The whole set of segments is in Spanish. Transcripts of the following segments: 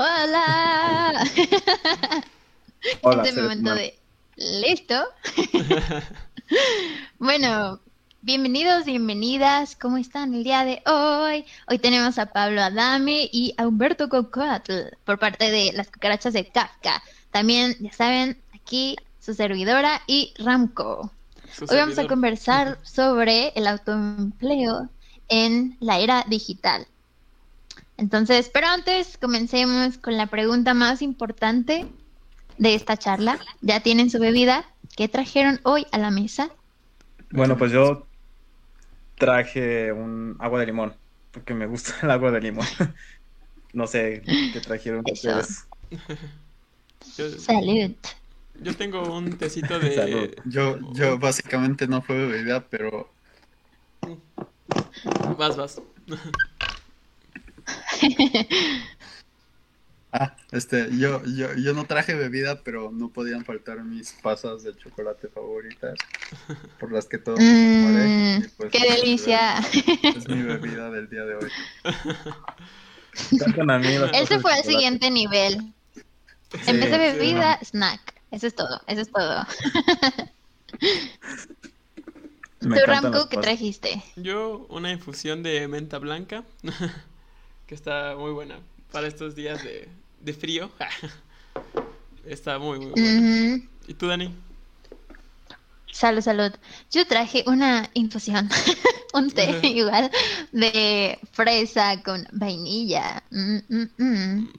Hola. Hola, este momento de listo. bueno, bienvenidos, bienvenidas. ¿Cómo están el día de hoy? Hoy tenemos a Pablo Adame y a Humberto Cocoatl por parte de las cucarachas de Kafka. También, ya saben, aquí su servidora y Ramco. Su Hoy vamos a conversar sobre el autoempleo en la era digital. Entonces, pero antes comencemos con la pregunta más importante de esta charla. ¿Ya tienen su bebida? ¿Qué trajeron hoy a la mesa? Bueno, pues yo traje un agua de limón, porque me gusta el agua de limón. No sé qué trajeron Eso. ustedes. Yo, Salud. yo tengo un tecito de... Salud. Yo, yo básicamente no fue bebida, pero Vas, vas. ah, este, yo, yo, yo no traje bebida, pero no podían faltar mis pasas de chocolate favoritas, por las que todos Mm, y pues ¡Qué es mi delicia! bebida- Es mi bebida del día de hoy. A mí las Él se cosas fue chocolate. siguiente nivel. Sí, en vez de sí, bebida, snack. Eso es todo, eso es todo. Me ¿Tú, Ramco, qué trajiste? Yo una infusión de menta blanca, que está muy buena para estos días de, de frío. Está muy, muy buena. ¿Y tú, Dani? Salud, salud. Yo traje una infusión, un té igual, de fresa con vainilla. Mm, mm, mm.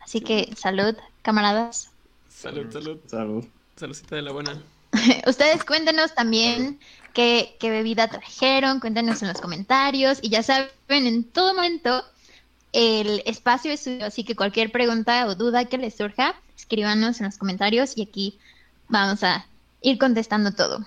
Así que salud, camaradas. Salud, salud. Salud. Saludcita de la buena. Ustedes cuéntenos también qué, qué bebida trajeron, cuéntenos en los comentarios. Y ya saben, en todo momento el espacio es suyo, así que cualquier pregunta o duda que les surja, escríbanos en los comentarios y aquí vamos a ir contestando todo.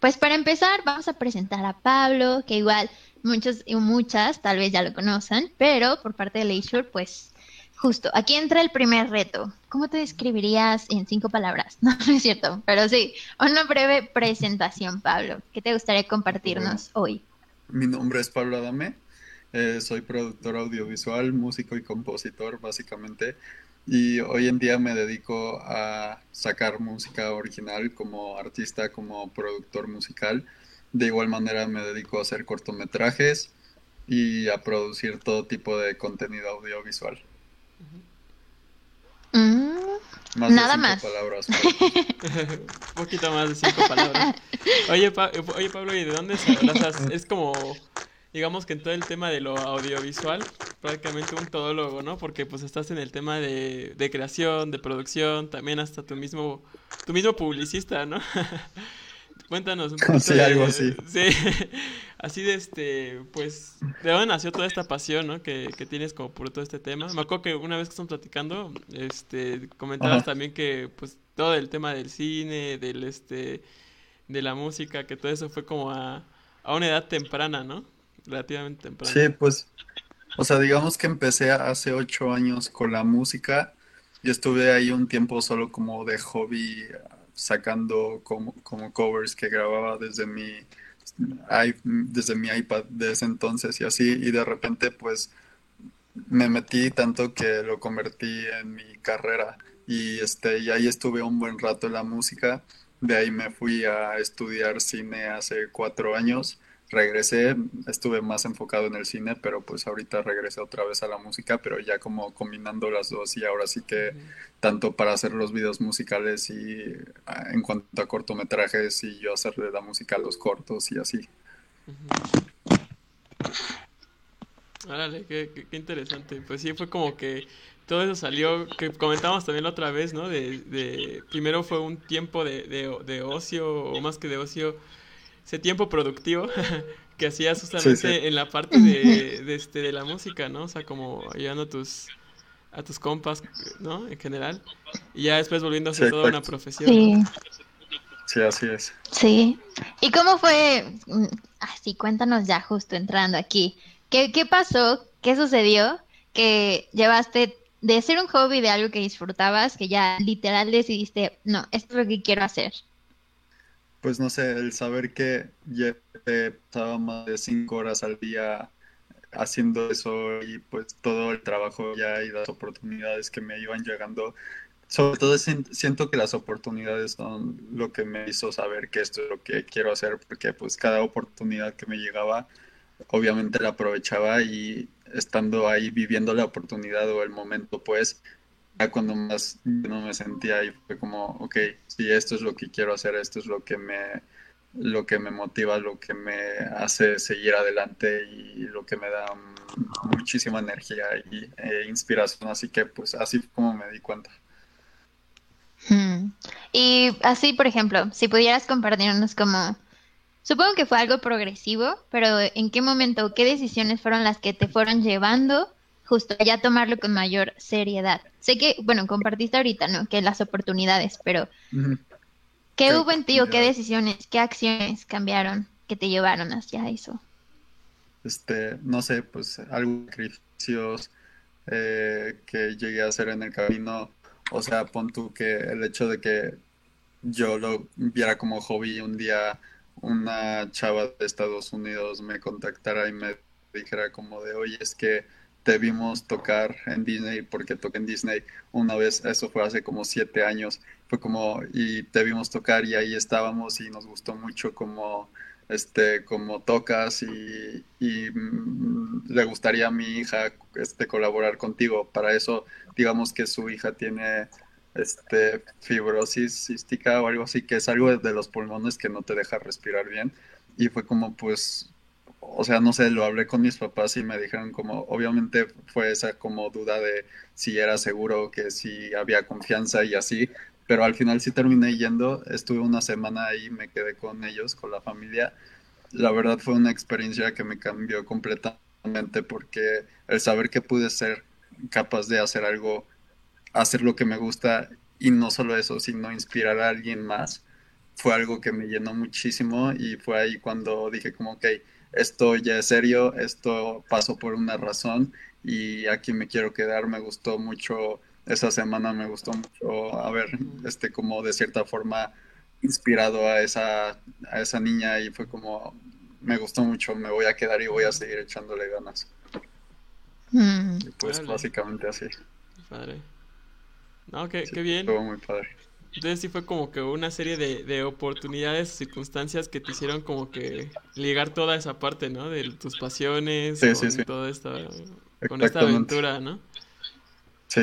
Pues para empezar, vamos a presentar a Pablo, que igual muchos y muchas tal vez ya lo conocen, pero por parte de Leisure, pues justo, aquí entra el primer reto. ¿Cómo te describirías en cinco palabras? No, no es cierto, pero sí, una breve presentación, Pablo. ¿Qué te gustaría compartirnos hoy? Mi nombre es Pablo Adame, eh, soy productor audiovisual, músico y compositor básicamente, y hoy en día me dedico a sacar música original como artista, como productor musical. De igual manera me dedico a hacer cortometrajes y a producir todo tipo de contenido audiovisual. Mm, Más de Nada cinco más. palabras. Un poquito más de cinco palabras. Oye, Pa- oye Pablo, ¿y de dónde sea, es como, digamos que en todo el tema de lo audiovisual, prácticamente un todólogo, ¿no? Porque pues estás en el tema de, de creación, de producción, también hasta tu mismo, tu mismo publicista, ¿no? Cuéntanos un poquito Sí, de- algo así. Sí, así de este, pues, ¿de dónde nació toda esta pasión, ¿no? Que, que tienes como por todo este tema. Me acuerdo que una vez que estamos platicando, este, comentabas Ajá. también que, pues, todo el tema del cine, del este, de la música, que todo eso fue como a, a una edad temprana, ¿no? Relativamente temprana. Sí, pues, o sea, digamos que empecé hace ocho años con la música y estuve ahí un tiempo solo como de hobby, sacando como, como covers que grababa desde mi, desde mi iPad de ese entonces y así, y de repente pues me metí tanto que lo convertí en mi carrera y este, y ahí estuve un buen rato en la música. De ahí me fui a estudiar cine hace cuatro años. Regresé, estuve más enfocado en el cine, pero pues ahorita regresé otra vez a la música, pero ya como combinando las dos y ahora sí que tanto para hacer los videos musicales y ah, en cuanto a cortometrajes y yo hacerle la música a los cortos y así. Órale, qué, qué, qué interesante. Pues sí, fue como que todo eso salió, que comentamos también la otra vez, ¿no? De, de primero fue un tiempo de, de, de ocio, o más que de ocio, ese tiempo productivo que hacías justamente Sí, sí. en la parte de, de, este, de la música, ¿no? O sea, como llevando tus, a tus compas, ¿no? En general. Y ya después volviendo a hacer Sí, toda una profesión. Sí, Sí, así es. sí. ¿Y cómo fue? Mm, Así, cuéntanos ya justo entrando aquí. ¿Qué, qué pasó? ¿Qué sucedió? Que llevaste de ser un hobby de algo que disfrutabas, que ya literal decidiste, no, esto es lo que quiero hacer. Pues no sé, el saber que ya pasaba más de cinco horas al día haciendo eso y pues todo el trabajo ya y las oportunidades que me iban llegando. Sobre todo sien- siento que las oportunidades son lo que me hizo saber que esto es lo que quiero hacer, porque pues cada oportunidad que me llegaba, obviamente la aprovechaba y estando ahí viviendo la oportunidad o el momento, pues cuando más no me sentía y fue como, ok, sí, esto es lo que quiero hacer, esto es lo que me, lo que me motiva, lo que me hace seguir adelante y lo que me da muchísima energía y e inspiración. Así que pues así fue como me di cuenta. Hmm. Y así, por ejemplo, si pudieras compartirnos como, supongo que fue algo progresivo, pero ¿en qué momento, qué decisiones fueron las que te fueron llevando justo ya tomarlo con mayor seriedad? Sé que, bueno, compartiste ahorita, ¿no? Que las oportunidades, pero. ¿qué Sí, hubo en ti o qué decisiones, qué acciones cambiaron que te llevaron hacia eso? Este, no sé, pues algo sacrificios eh, que llegué a hacer en el camino. O sea, pon tú que el hecho de que yo lo viera como hobby un día una chava de Estados Unidos me contactara y me dijera como de, oye, es que te vimos tocar en Disney porque toqué en Disney una vez, eso fue hace como siete años, fue como, y te vimos tocar y ahí estábamos y nos gustó mucho como, este, como tocas y, y mm, le gustaría a mi hija, este, colaborar contigo. Para eso, digamos que su hija tiene este, fibrosis cística o algo así, que es algo de los pulmones que no te deja respirar bien. Y fue como, pues, o sea, no sé, lo hablé con mis papás y me dijeron como, obviamente fue esa como duda de si era seguro, que si había confianza y así, pero al final sí terminé yendo, estuve una semana ahí, me quedé con ellos, con la familia. La verdad fue una experiencia que me cambió completamente porque el saber que pude ser capaz de hacer algo hacer lo que me gusta y no solo eso, sino inspirar a alguien más, fue algo que me llenó muchísimo y fue ahí cuando dije como, ok, esto ya es serio, esto pasó por una razón y aquí me quiero quedar, me gustó mucho esa semana, me gustó mucho haber, este, como de cierta forma inspirado a esa, a esa niña y fue como, me gustó mucho, me voy a quedar y voy a seguir echándole ganas. Hmm. Y pues básicamente así, Padre. No, qué, Sí, qué bien. estuvo muy padre. Entonces sí fue como que una serie de, de oportunidades, circunstancias que te hicieron como que ligar toda esa parte, ¿no? De tus pasiones, Sí, con sí, toda esta, con esta aventura, ¿no? Sí,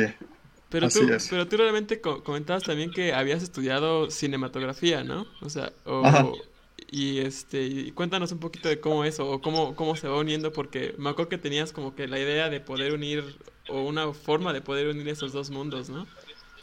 Pero Así tú, es. pero tú realmente co- comentabas también que habías estudiado cinematografía, ¿no? O sea, o, Ajá. y este, y cuéntanos un poquito de cómo eso, o cómo, cómo se va uniendo, porque me acuerdo que tenías como que la idea de poder unir, o una forma de poder unir esos dos mundos, ¿no?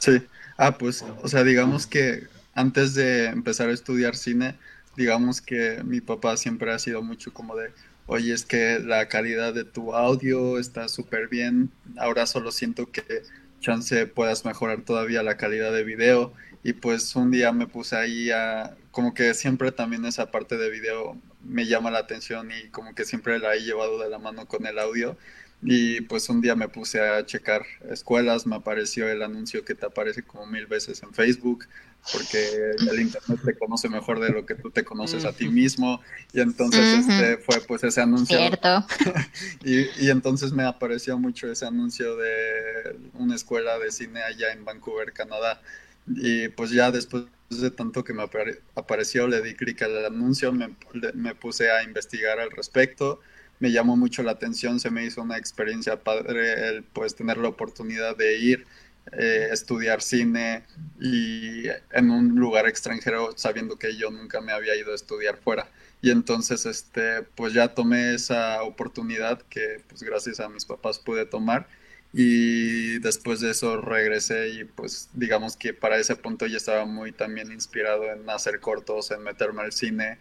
Sí, ah, pues, o sea, digamos que antes de empezar a estudiar cine, digamos que mi papá siempre ha sido mucho como de, oye, es que la calidad de tu audio está súper bien, ahora solo siento que chance puedas mejorar todavía la calidad de video y pues un día me puse ahí a, como que siempre también esa parte de video me llama la atención y como que siempre la he llevado de la mano con el audio. Y pues un día me puse a checar escuelas, me apareció el anuncio que te aparece como mil veces en Facebook, porque el internet te conoce mejor de lo que tú te conoces a ti mismo. Y entonces este fue pues ese anuncio. Cierto. Y, y entonces me apareció mucho ese anuncio de una escuela de cine allá en Vancouver, Canadá. Y pues ya después de tanto que me apare- apareció, le di clic al anuncio, me puse a investigar al respecto. Me llamó mucho la atención, se me hizo una experiencia padre el pues tener la oportunidad de ir, eh, estudiar cine y en un lugar extranjero sabiendo que yo nunca me había ido a estudiar fuera. Y entonces, este, pues ya tomé esa oportunidad que, pues gracias a mis papás pude tomar. Y después de eso regresé y pues digamos que para ese punto ya estaba muy también inspirado en hacer cortos, en meterme al cine.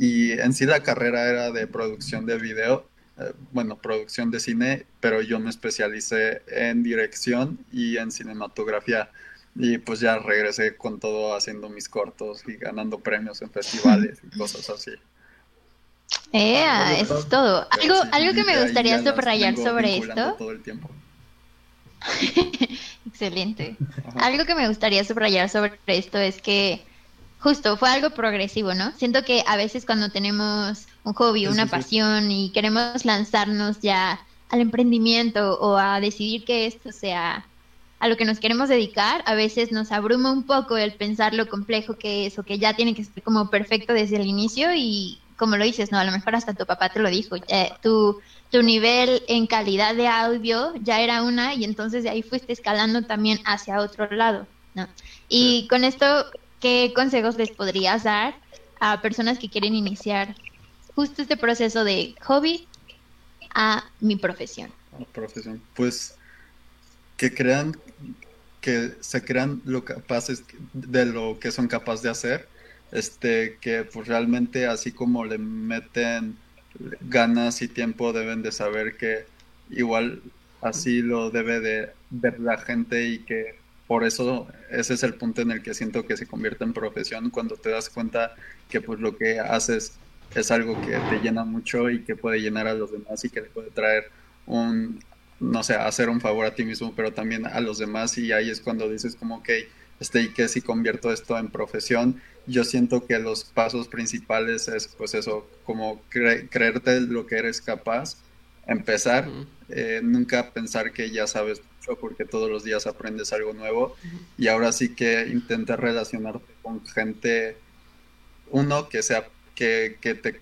Y en sí la carrera era de producción de video. eh, bueno, producción de cine, pero yo me especialicé en dirección y en cinematografía. Y pues ya regresé con todo haciendo mis cortos y ganando premios en festivales y cosas así. Eh, eso es todo-. Algo, Sí, algo que me gustaría subrayar sobre esto. Todo el tiempo. Excelente. Ajá. Algo que me gustaría subrayar sobre esto es que justo fue algo progresivo, ¿no? Siento que a veces cuando tenemos un hobby, Sí, una sí, sí. pasión y queremos lanzarnos ya al emprendimiento o a decidir que esto sea a lo que nos queremos dedicar, a veces nos abruma un poco el pensar lo complejo que es o que ya tiene que ser como perfecto desde el inicio y como lo dices, ¿no? A lo mejor hasta tu papá te lo dijo, eh, tu, tu nivel en calidad de audio ya era una y entonces de ahí fuiste escalando también hacia otro lado, ¿no? Y con esto, ¿qué consejos les podrías dar a personas que quieren iniciar justo este proceso de hobby a mi profesión? profesión. Pues que crean, que se crean lo capaces de lo que son capaces de hacer, este, que pues realmente así como le meten ganas y tiempo, deben de saber que igual así lo debe de ver la gente y que por eso ese es el punto en el que siento que se convierte en profesión cuando te das cuenta que pues lo que haces es algo que te llena mucho y que puede llenar a los demás y que le puede traer un, no sé, hacer un favor a ti mismo, pero también a los demás y ahí es cuando dices como, ok, este, ¿y qué si convierto esto en profesión? Yo siento que los pasos principales es pues eso, como cre- creerte lo que eres capaz, empezar, eh, nunca pensar que ya sabes porque todos los días aprendes algo nuevo y ahora sí que intentar relacionarte con gente, uno que sea, que, que te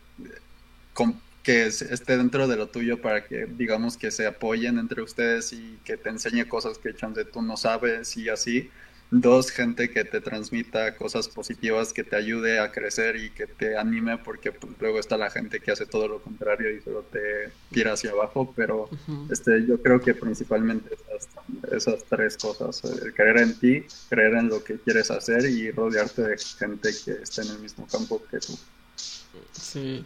que es- esté dentro de lo tuyo para que digamos que se apoyen entre ustedes y que te enseñe cosas que chance tú no sabes y así. Dos, gente que te transmita cosas positivas, que te ayude a crecer y que te anime, porque pues, luego está la gente que hace todo lo contrario y solo te tira hacia abajo, pero este, yo creo que principalmente esas, esas tres cosas, eh, creer en ti, creer en lo que quieres hacer y rodearte de gente que esté en el mismo campo que tú. Sí.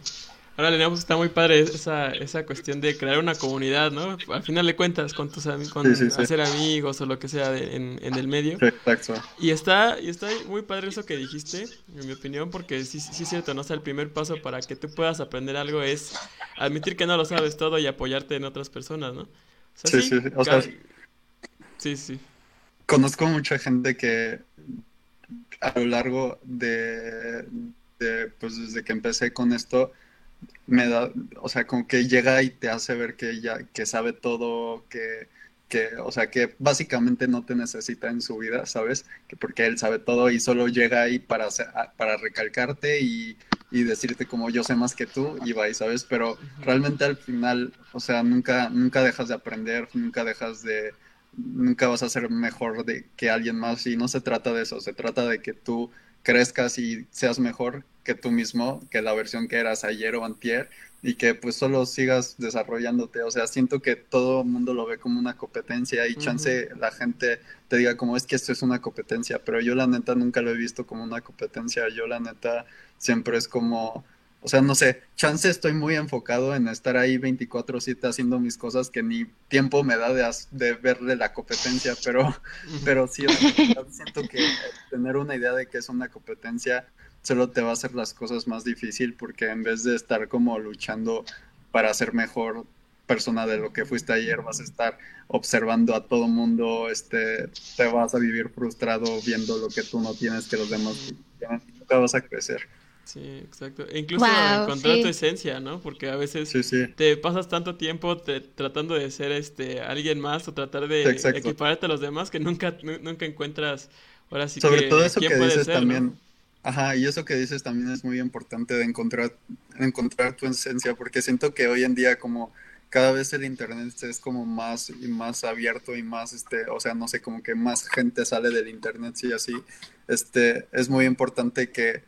Ahora, Lena, pues está muy padre esa, esa cuestión de crear una comunidad, ¿no? Al final de cuentas, con tus con Sí, sí, sí. hacer amigos o lo que sea de- en, en el medio. Exacto. Y está, y está muy padre eso que dijiste, en mi opinión, porque sí, sí es cierto, ¿no? O sea, el primer paso para que tú puedas aprender algo es admitir que no lo sabes todo y apoyarte en otras personas, ¿no? O sea, Sí, sí, sí, o sea, ca- sí, sí. Conozco mucha gente que a lo largo de, de, pues desde que empecé con esto, me da, o sea, como que llega y te hace ver que ya, que sabe todo, que, que, o sea, que básicamente no te necesita en su vida, ¿sabes? Que porque él sabe todo y solo llega ahí para, hacer- para recalcarte y, y decirte como yo sé más que tú y va, y ¿sabes? Pero realmente al final, o sea, nunca, nunca dejas de aprender, nunca dejas de, nunca vas a ser mejor de, que alguien más y no se trata de eso, se trata de que tú crezcas y seas mejor que tú mismo, que la versión que eras ayer o antier y que pues solo sigas desarrollándote, o sea, siento que todo el mundo lo ve como una competencia y chance la gente te diga como es que esto es una competencia, pero yo la neta nunca lo he visto como una competencia, yo la neta siempre es como o sea, no sé, chance estoy muy enfocado en estar ahí 24/7 haciendo mis cosas que ni tiempo me da de, verle la competencia, pero, pero sí, siento que tener una idea de que es una competencia solo te va a hacer las cosas más difícil porque en vez de estar como luchando para ser mejor persona de lo que fuiste ayer, vas a estar observando a todo mundo, este, te vas a vivir frustrado viendo lo que tú no tienes que los demás tienen, nunca vas a crecer. Sí, exacto. E incluso encontrar sí. tu esencia, ¿no? Porque a veces Sí, sí. te pasas tanto tiempo te- tratando de ser este alguien más o tratar de Exacto. equipararte a los demás que nunca, nu- nunca encuentras ahora sí Sobre que todo eso quién que puede dices ser, ¿no? también. Ajá, y eso que dices también es muy importante de encontrar, encontrar tu esencia, porque siento que hoy en día como cada vez el internet es como más y más abierto y más, este, o sea, no sé, como que más gente sale del internet, sí, así, este, es muy importante que,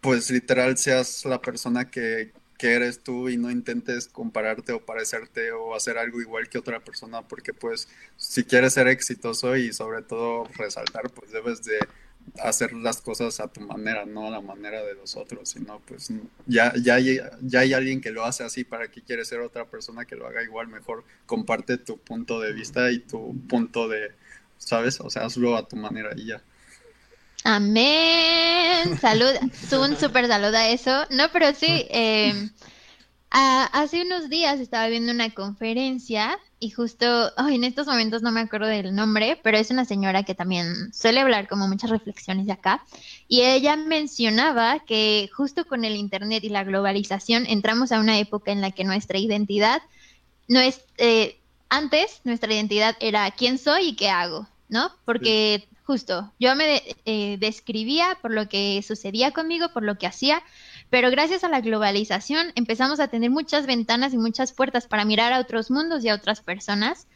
pues, literal seas la persona que, que eres tú y no intentes compararte o parecerte o hacer algo igual que otra persona, porque, pues, si quieres ser exitoso y sobre todo resaltar, pues debes de hacer las cosas a tu manera, no a la manera de los otros, sino pues ya, ya, hay, ya hay alguien que lo hace así, ¿para qué quieres ser otra persona que lo haga igual? Mejor comparte tu punto de vista y tu punto de, ¿sabes? O sea, hazlo a tu manera y ya. Amén. Salud. Un súper saludo a eso. No, pero sí, eh, hace unos días estaba viendo una conferencia y justo, en estos momentos no me acuerdo del nombre, pero es una señora que también suele hablar como muchas reflexiones de acá. Y ella mencionaba que justo con el Internet y la globalización entramos a una época en la que nuestra identidad no es... Eh, antes nuestra identidad era quién soy y qué hago, ¿no? Porque justo yo me eh, describía por lo que sucedía conmigo, por lo que hacía, pero gracias a la globalización empezamos a tener muchas ventanas y muchas puertas para mirar a otros mundos y a otras personas.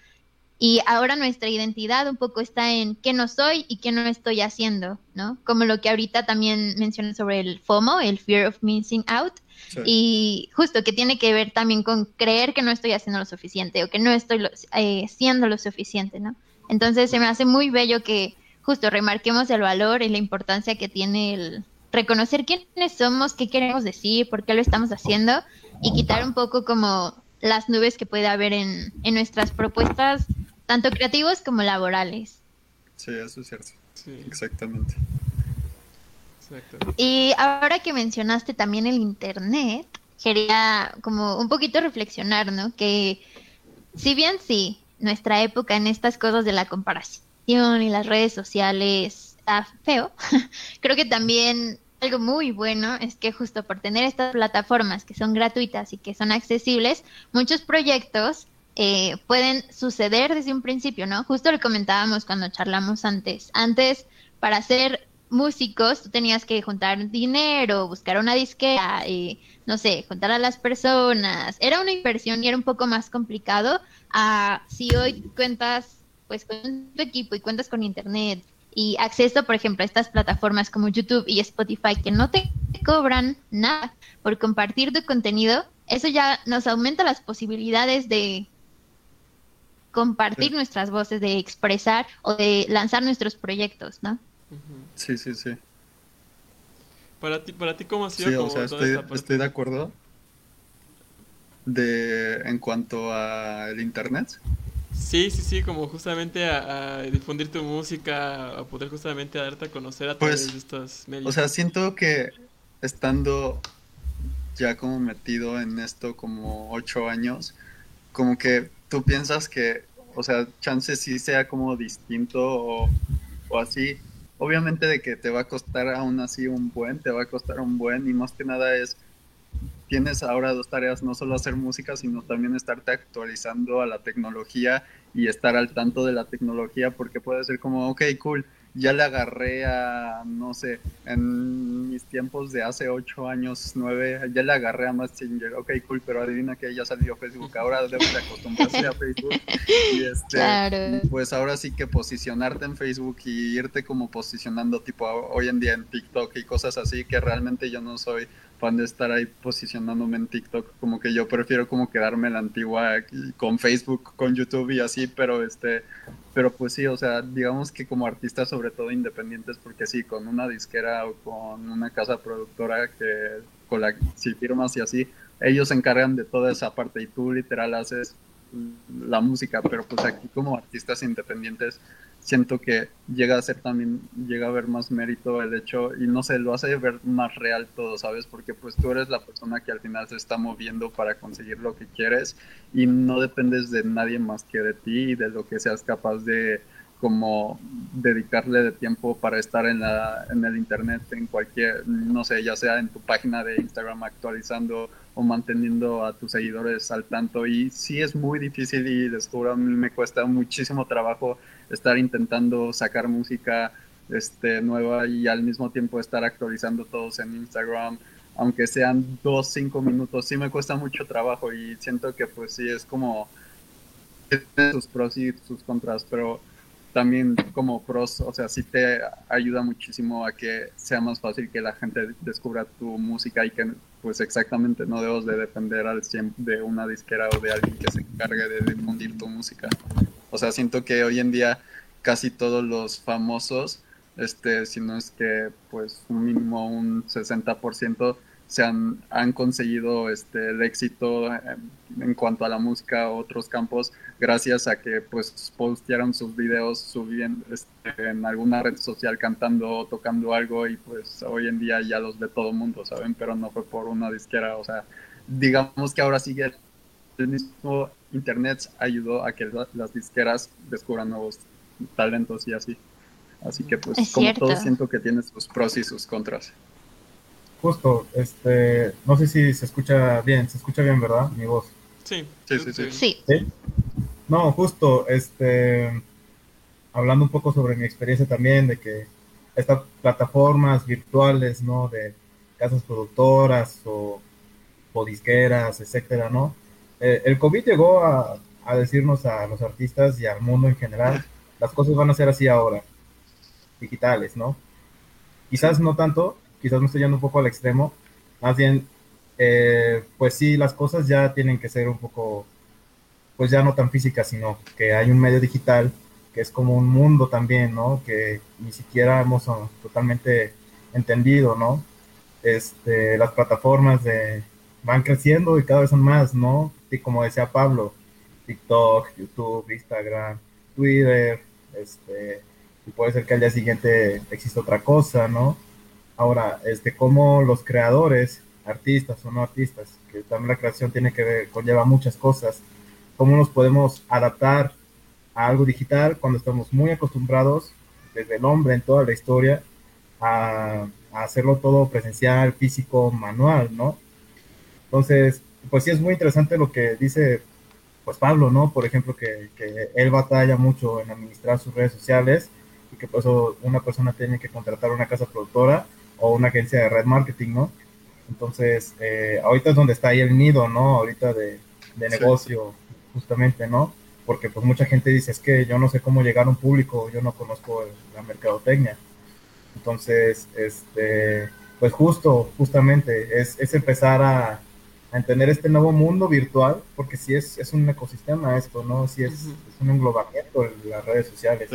Y ahora nuestra identidad un poco está en qué no soy y qué no estoy haciendo, ¿no? Como lo que ahorita también mencioné sobre el FOMO, el Fear of Missing Out. Y justo que tiene que ver también con creer que no estoy haciendo lo suficiente o que no estoy eh, siendo lo suficiente, ¿no? Entonces se me hace muy bello que justo remarquemos el valor y la importancia que tiene el, reconocer quiénes somos, qué queremos decir, por qué lo estamos haciendo y quitar un poco como las nubes que puede haber en, nuestras propuestas, tanto creativos como laborales. Sí, eso es cierto. Exactamente. Y ahora que mencionaste también el Internet, quería como un poquito reflexionar, ¿no? Que si bien sí, nuestra época en estas cosas de la comparación y las redes sociales está feo, creo que también algo muy bueno es que justo por tener estas plataformas que son gratuitas y que son accesibles, muchos proyectos eh, pueden suceder desde un principio, ¿no? Justo lo comentábamos cuando charlamos antes. Antes, para ser músicos, tú tenías que juntar dinero, buscar una disquera, y, no sé, juntar a las personas. Era una inversión y era un poco más complicado a si hoy cuentas pues con tu equipo y cuentas con internet, y acceso, por ejemplo, a estas plataformas como YouTube y Spotify que no te cobran nada por compartir tu contenido, eso ya nos aumenta las posibilidades de compartir nuestras voces, de expresar o de lanzar nuestros proyectos, ¿no? Sí, sí, sí. Para ti, para ti ¿cómo ha sido? Sí, o sea, estoy, estoy de acuerdo de en cuanto al internet. Sí, sí, sí, como justamente a, difundir tu música, a poder justamente darte a conocer a través pues, de estos medios. O sea, siento que estando ya como metido en esto como ocho años, como que tú piensas que, o sea, chance sí sea como distinto o, o así. Obviamente de que te va a costar aún así un buen, te va a costar un buen y más que nada es tienes ahora dos tareas, no solo hacer música, sino también estarte actualizando a la tecnología y estar al tanto de la tecnología, porque puede ser como, ok, cool, ya le agarré a, no sé, en mis tiempos de hace ocho años, nueve, ya le agarré a Messenger, ok, cool, pero adivina que ya salió Facebook, ahora debo de acostumbrarse a Facebook. Y este, pues ahora sí que posicionarte en Facebook y irte como posicionando tipo hoy en día en TikTok y cosas así, que realmente yo no soy fan de estar ahí posicionándome en TikTok, como que yo prefiero como quedarme en la antigua con Facebook, con YouTube y así, pero este, pero pues sí, o sea, digamos que como artistas sobre todo independientes, porque sí, con una disquera o con una casa productora que con la si firmas y así, ellos se encargan de toda esa parte y tú literal haces la música, pero pues aquí como artistas independientes siento que llega a ser también, llega a ver más mérito el hecho y no sé, lo hace ver más real todo, ¿sabes? Porque pues tú eres la persona que al final se está moviendo para conseguir lo que quieres y no dependes de nadie más que de ti y de lo que seas capaz de como dedicarle de tiempo para estar en, la, en el internet, en cualquier, no sé, ya sea en tu página de Instagram actualizando o manteniendo a tus seguidores al tanto. Y sí es muy difícil y descubro, a mí me cuesta muchísimo trabajo estar intentando sacar música este, nueva y al mismo tiempo estar actualizando todos en Instagram, aunque sean dos, cinco minutos, sí me cuesta mucho trabajo y siento que pues sí es como sus pros y sus contras, pero también como pros, o sea, sí te ayuda muchísimo a que sea más fácil que la gente descubra tu música y que pues exactamente no debes de depender al 100 de una disquera o de alguien que se encargue de difundir tu música. O sea, siento que hoy en día casi todos los famosos este, si no es que pues un mínimo un 60% se han, han conseguido este, el éxito en, en cuanto a la música o otros campos gracias a que pues postearon sus videos subiendo este, en alguna red social cantando o tocando algo y pues hoy en día ya los ve todo el mundo, ¿saben? Pero no fue por una disquera, o sea, digamos que ahora sigue el mismo internet ayudó a que la- las disqueras descubran nuevos talentos y así. Así que pues Es como cierto. todo siento que tiene sus pros y sus contras. Justo, este, no sé si se escucha bien, se escucha bien, ¿verdad? Mi voz. Sí, Sí, sí, que Sí. No, justo, este, hablando un poco sobre mi experiencia también, de que estas plataformas virtuales, ¿no? De casas productoras o, o disqueras, etcétera, ¿no? Eh, el COVID llegó a, a decirnos a los artistas y al mundo en general, las cosas van a ser así ahora, digitales, ¿no? Quizás no tanto, quizás me estoy yendo un poco al extremo, más bien, eh, pues sí, las cosas ya tienen que ser un poco pues ya no tan física, sino que hay un medio digital que es como un mundo también, ¿no? Que ni siquiera hemos uh, totalmente entendido, ¿no? Este, las plataformas de, van creciendo y cada vez son más, ¿no? Y como decía Pablo, TikTok, YouTube, Instagram, Twitter, este, y puede ser que al día siguiente exista otra cosa, ¿no? Ahora, este, como los creadores, artistas o no artistas, que también la creación tiene que ver, conlleva muchas cosas, cómo nos podemos adaptar a algo digital cuando estamos muy acostumbrados, desde el hombre en toda la historia, a, a hacerlo todo presencial, físico, manual, ¿no? Entonces, pues sí es muy interesante lo que dice pues Pablo, ¿no? Por ejemplo, que, que él batalla mucho en administrar sus redes sociales y que por eso una persona tiene que contratar una casa productora o una agencia de red marketing, ¿no? Entonces, eh, ahorita es donde está ahí el nido, ¿no? Ahorita de, de Sí. negocio, justamente, ¿no? Porque pues mucha gente dice, es que yo no sé cómo llegar a un público, yo no conozco la mercadotecnia. Entonces, este, pues justo, justamente, es, es empezar a, a entender este nuevo mundo virtual, porque sí es, es un ecosistema esto, ¿no? Sí es, es un englobamiento de las redes sociales.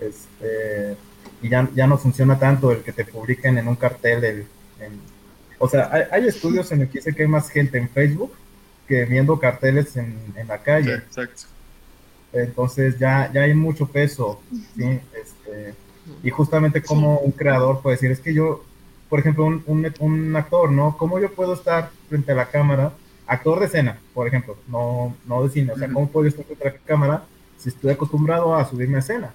Este, y ya, ya no funciona tanto el que te publiquen en un cartel. el- en- o sea, hay, hay estudios en los que dice que hay más gente en Facebook que viendo carteles en, en la Sí, calle. exacto. Entonces ya, ya hay mucho peso, ¿sí? Este, y justamente como un creador puede decir, es que yo, por ejemplo, un, un, un actor, ¿no? ¿Cómo yo puedo estar frente a la cámara? Actor de escena, por ejemplo, no, no de cine. O sea. ¿cómo puedo estar frente a la cámara si estoy acostumbrado a subirme a escena?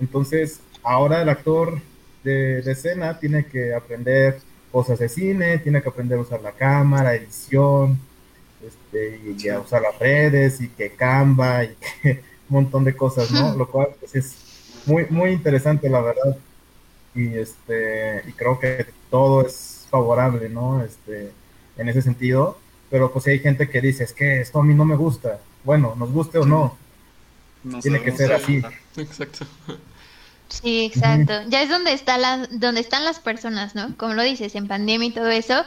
Entonces, ahora el actor de, de escena tiene que aprender cosas de cine, tiene que aprender a usar la cámara, edición, este, y, a usar las redes, y que Canva, y que un montón de cosas, ¿no? Lo cual pues, es muy, muy interesante, la verdad. Y, este, y creo que todo es favorable, ¿no? Este, en ese sentido. Pero pues hay gente que dice, es que esto a mí no me gusta. Bueno, nos guste o no. No Tiene que ser así. Exacto. Sí, exacto. Ya es donde está la, donde están las personas, ¿no? Como lo dices, en pandemia y todo eso.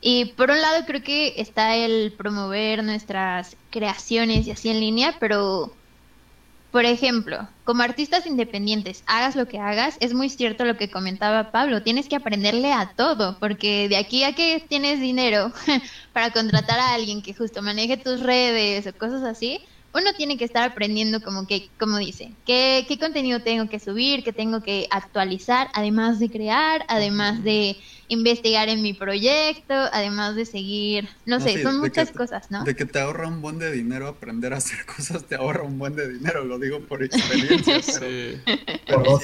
Y por un lado creo que está el promover nuestras creaciones y así en línea, pero por ejemplo, como artistas independientes, hagas lo que hagas, es muy cierto lo que comentaba Pablo, tienes que aprenderle a todo, porque de aquí a que tienes dinero para contratar a alguien que justo maneje tus redes o cosas así, uno tiene que estar aprendiendo como que, como dice, qué, qué contenido tengo que subir, qué tengo que actualizar, además de crear, además de investigar en mi proyecto, además de seguir, no, No, sé, sí, son que muchas cosas, ¿no? De que te ahorra un buen de dinero aprender a hacer cosas, te ahorra un buen de dinero, lo digo por experiencia. pero, Sí. pero Por dos.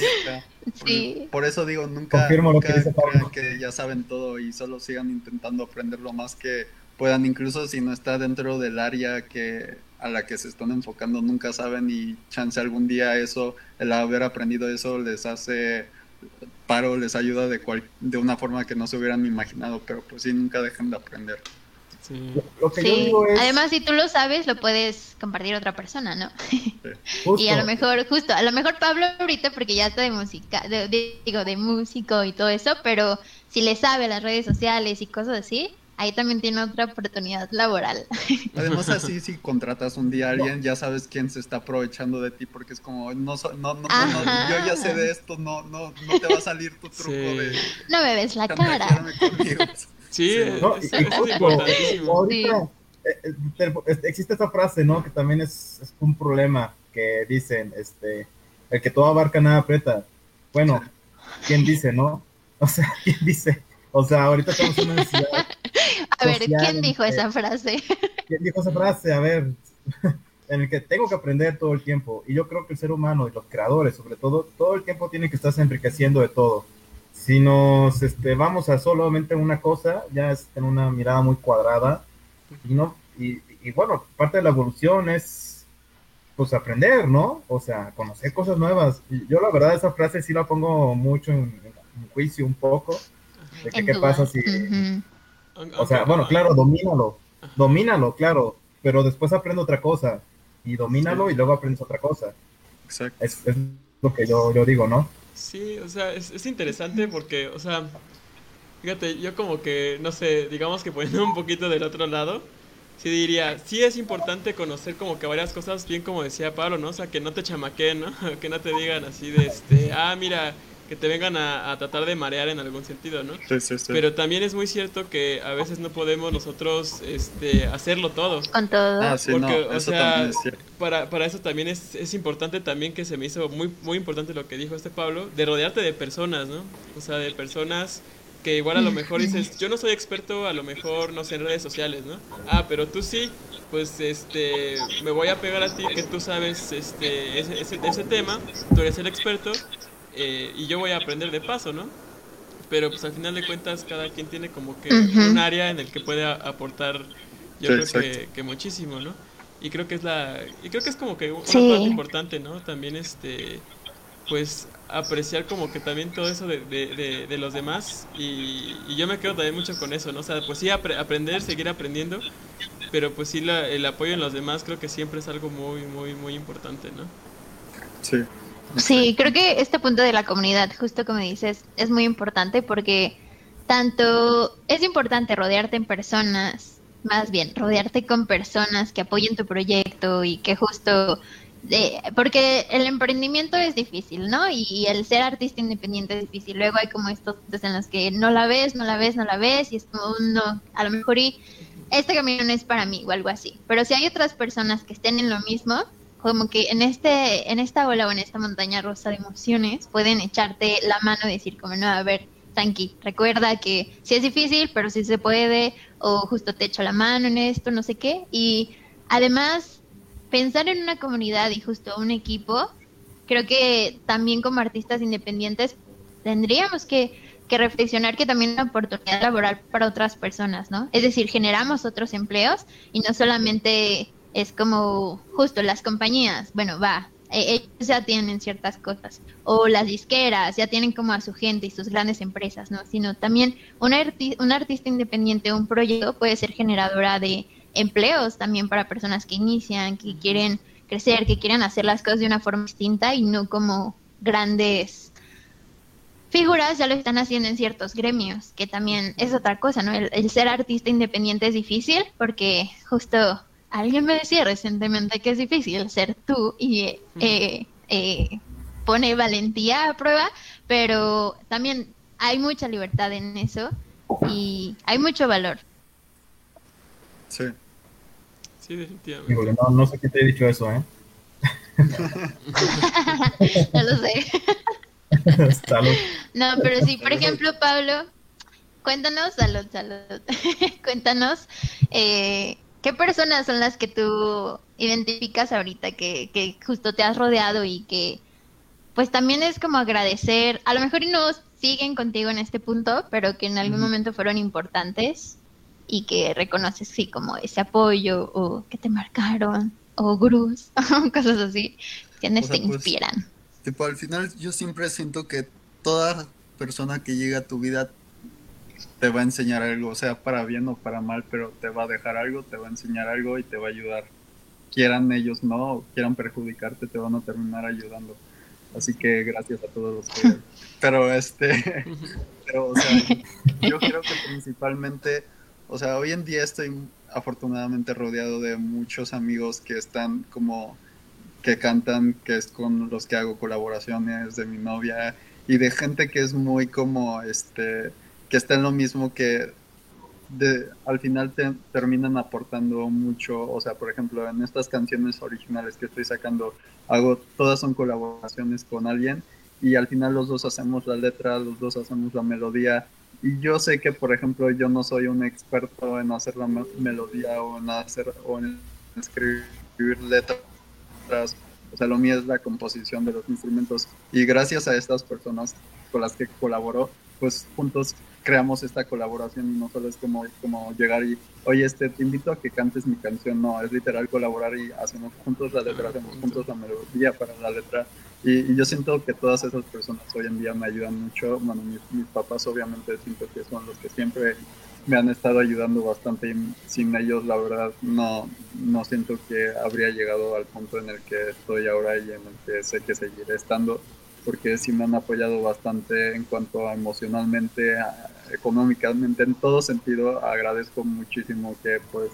sí, por, eso digo, nunca, Confirmo lo que nunca dice Pablo. crean que ya saben todo y solo sigan intentando aprender lo más que puedan, incluso si no está dentro del área que a la que se están enfocando, nunca saben y chance algún día eso, el haber aprendido eso les hace paro, les ayuda de, cual, de una forma que no se hubieran imaginado, pero pues sí, nunca dejen de aprender. Sí. Lo, lo que yo Sí, digo es... además si tú lo sabes, lo puedes compartir a otra persona, ¿no? Y a lo mejor, justo, a lo mejor Pablo ahorita porque ya está de música, de- de- digo, de músico y todo eso, pero si le sabe a las redes sociales y cosas así, ahí también tiene otra oportunidad laboral. Además, así si contratas un día a alguien, ya sabes quién se está aprovechando de ti, porque es como, no, so- no, no, no, no, Ajá. yo ya sé de esto, no, no, no te va a salir tu truco Sí. de No me ves la cara. Sí, No, y- y ahorita, eh, eh, te- existe esta frase, ¿no? Que también es, es un problema que dicen, este, el que todo abarca nada aprieta. Bueno, ¿quién dice, no? O sea, ¿quién dice? O sea, ahorita estamos en una necesidad. A ver, ¿quién dijo eh, esa frase? ¿Quién dijo esa frase? A ver, en el que tengo que aprender todo el tiempo. Y yo creo que el ser humano y los creadores, sobre todo, todo el tiempo tienen que estarse enriqueciendo de todo. Si nos este, vamos a solamente una cosa, ya es en una mirada muy cuadrada. Y, no, y, y bueno, parte de la evolución es pues aprender, ¿no? O sea, conocer cosas nuevas. Y yo la verdad esa frase sí la pongo mucho en, en juicio un poco. De que qué pasa si... Ujú. Aunque- O sea, bueno, claro, domínalo, domínalo, claro, pero después aprende otra cosa y domínalo Sí. y luego aprendes otra cosa. Exacto. Es, es lo que yo, yo digo, ¿no? Sí, o sea, es, es interesante porque, o sea, fíjate, yo como que, no sé, digamos que poniendo un poquito del otro lado, sí diría, sí es importante conocer como que varias cosas, bien como decía Pablo, ¿no? O sea, que no te chamaqueen, ¿no? Que no te digan así de, este, ah, mira, que te vengan a, a tratar de marear en algún sentido, ¿no? Sí, sí, sí. Pero también es muy cierto que a veces no podemos nosotros, este, hacerlo todo. Con todo. Ah, sí, Porque, no, o eso sea, también es cierto. para, para eso también es, es importante también que se me hizo muy, muy importante lo que dijo este Pablo, de rodearte de personas, ¿no? O sea, de personas que igual a lo mejor dices, yo no soy experto a lo mejor, no sé, en redes sociales, ¿no? Ah, pero tú sí, pues este, me voy a pegar a ti que tú sabes este, ese, ese, ese tema, tú eres el experto eh, y yo voy a aprender de paso, ¿no? Pero pues al final de cuentas cada quien tiene como que Ujú. un área en el que puede aportar, yo Sí, creo que, que muchísimo, ¿no? Y creo que es la, y creo que es como que una Sí. parte importante, ¿no? También este, pues apreciar como que también todo eso de, de, de, de los demás y, y yo me quedo también mucho con eso, ¿no? O sea, pues sí, apre- aprender, seguir aprendiendo, pero pues sí, la- el apoyo en los demás creo que siempre es algo muy, muy, muy importante, ¿no? Sí. Sí, creo que este punto de la comunidad, justo como dices, es muy importante porque tanto es importante rodearte en personas, más bien, rodearte con personas que apoyen tu proyecto y que justo, de- porque el emprendimiento es difícil, ¿no? Y, el ser artista independiente es difícil. Luego hay como estos puntos en los que no la ves, no la ves, no la ves y es como, no, a lo mejor y este camino no es para mí o algo así. Pero si hay otras personas que estén en lo mismo, como que en este en esta ola o en esta montaña rusa de emociones pueden echarte la mano y decir como no a ver tranqui recuerda que sí es difícil pero sí se puede o justo te echo la mano en esto no sé qué y además pensar en una comunidad y justo un equipo creo que también como artistas independientes tendríamos que que reflexionar que también una oportunidad laboral para otras personas, ¿no? Es decir, generamos otros empleos y no solamente es como justo las compañías, bueno, va, eh, ellos ya tienen ciertas cosas, o las disqueras ya tienen como a su gente y sus grandes empresas, ¿no? Sino también un artista independiente, un proyecto puede ser generadora de empleos también para personas que inician, que quieren crecer, que quieren hacer las cosas de una forma distinta y no como grandes figuras ya lo están haciendo en ciertos gremios, que también es otra cosa, ¿no? El, el ser artista independiente es difícil porque justo alguien me decía recientemente que es difícil ser tú y eh, eh, pone valentía a prueba, pero también hay mucha libertad en eso y hay mucho valor. Sí. Sí, definitivamente. No, no sé qué te he dicho eso, ¿eh? No lo sé. Salud. No, pero sí, por ejemplo, Pablo, cuéntanos, salud, salud, cuéntanos, eh, ¿qué personas son las que tú identificas ahorita que, que justo te has rodeado y que pues también es como agradecer, a lo mejor y no siguen contigo en este punto, pero que en algún momento fueron importantes y que reconoces sí como ese apoyo o que te marcaron o gurús, cosas así, que O sea, te pues, inspiran. Tipo, al final yo siempre siento que toda persona que llega a tu vida te va a enseñar algo, o sea, para bien o para mal, pero te va a dejar algo, te va a enseñar algo y te va a ayudar. Quieran ellos no, o quieran perjudicarte, te van a terminar ayudando. Así que gracias a todos los que... Pero este, pero o sea, yo creo que principalmente o sea, hoy en día estoy afortunadamente rodeado de muchos amigos que están como que cantan, que es con los que hago colaboraciones de mi novia y de gente que es muy como este que está en lo mismo que de, al final te, terminan aportando mucho, o sea, por ejemplo, en estas canciones originales que estoy sacando, hago, todas son colaboraciones con alguien y al final los dos hacemos la letra, los dos hacemos la melodía. Y yo sé que, por ejemplo, yo no soy un experto en hacer la melodía o en hacer o en escribir letras, o sea, lo mío es la composición de los instrumentos. Y gracias a estas personas con las que colaboro, pues juntos creamos esta colaboración y no solo es como, como llegar y, oye, este, te invito a que cantes mi canción, no, es literal colaborar y hacemos juntos la letra, hacemos juntos la melodía para la letra. Y, yo siento que todas esas personas hoy en día me ayudan mucho. Bueno, mis, mis, papás obviamente siento que son los que siempre me han estado ayudando bastante y sin ellos la verdad no, no siento que habría llegado al punto en el que estoy ahora y en el que sé que seguiré estando porque sí me han apoyado bastante en cuanto a emocionalmente, económicamente, en todo sentido. Agradezco muchísimo que pues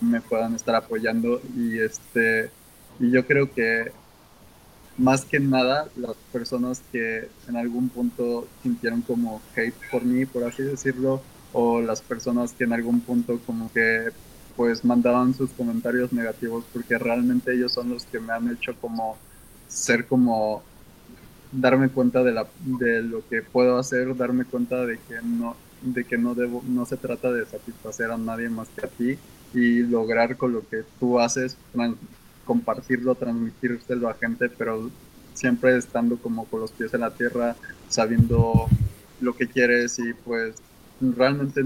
me puedan estar apoyando y este y yo creo que más que nada las personas que en algún punto sintieron como hate por mí, por así decirlo, o las personas que en algún punto como que pues mandaban sus comentarios negativos porque realmente ellos son los que me han hecho como ser como darme cuenta de, la, de lo que puedo hacer, darme cuenta de que no de que no debo no se trata de satisfacer a nadie más que a ti y lograr con lo que tú haces compartirlo, transmitírselo a gente, pero siempre estando como con los pies en la tierra, sabiendo lo que quieres y pues realmente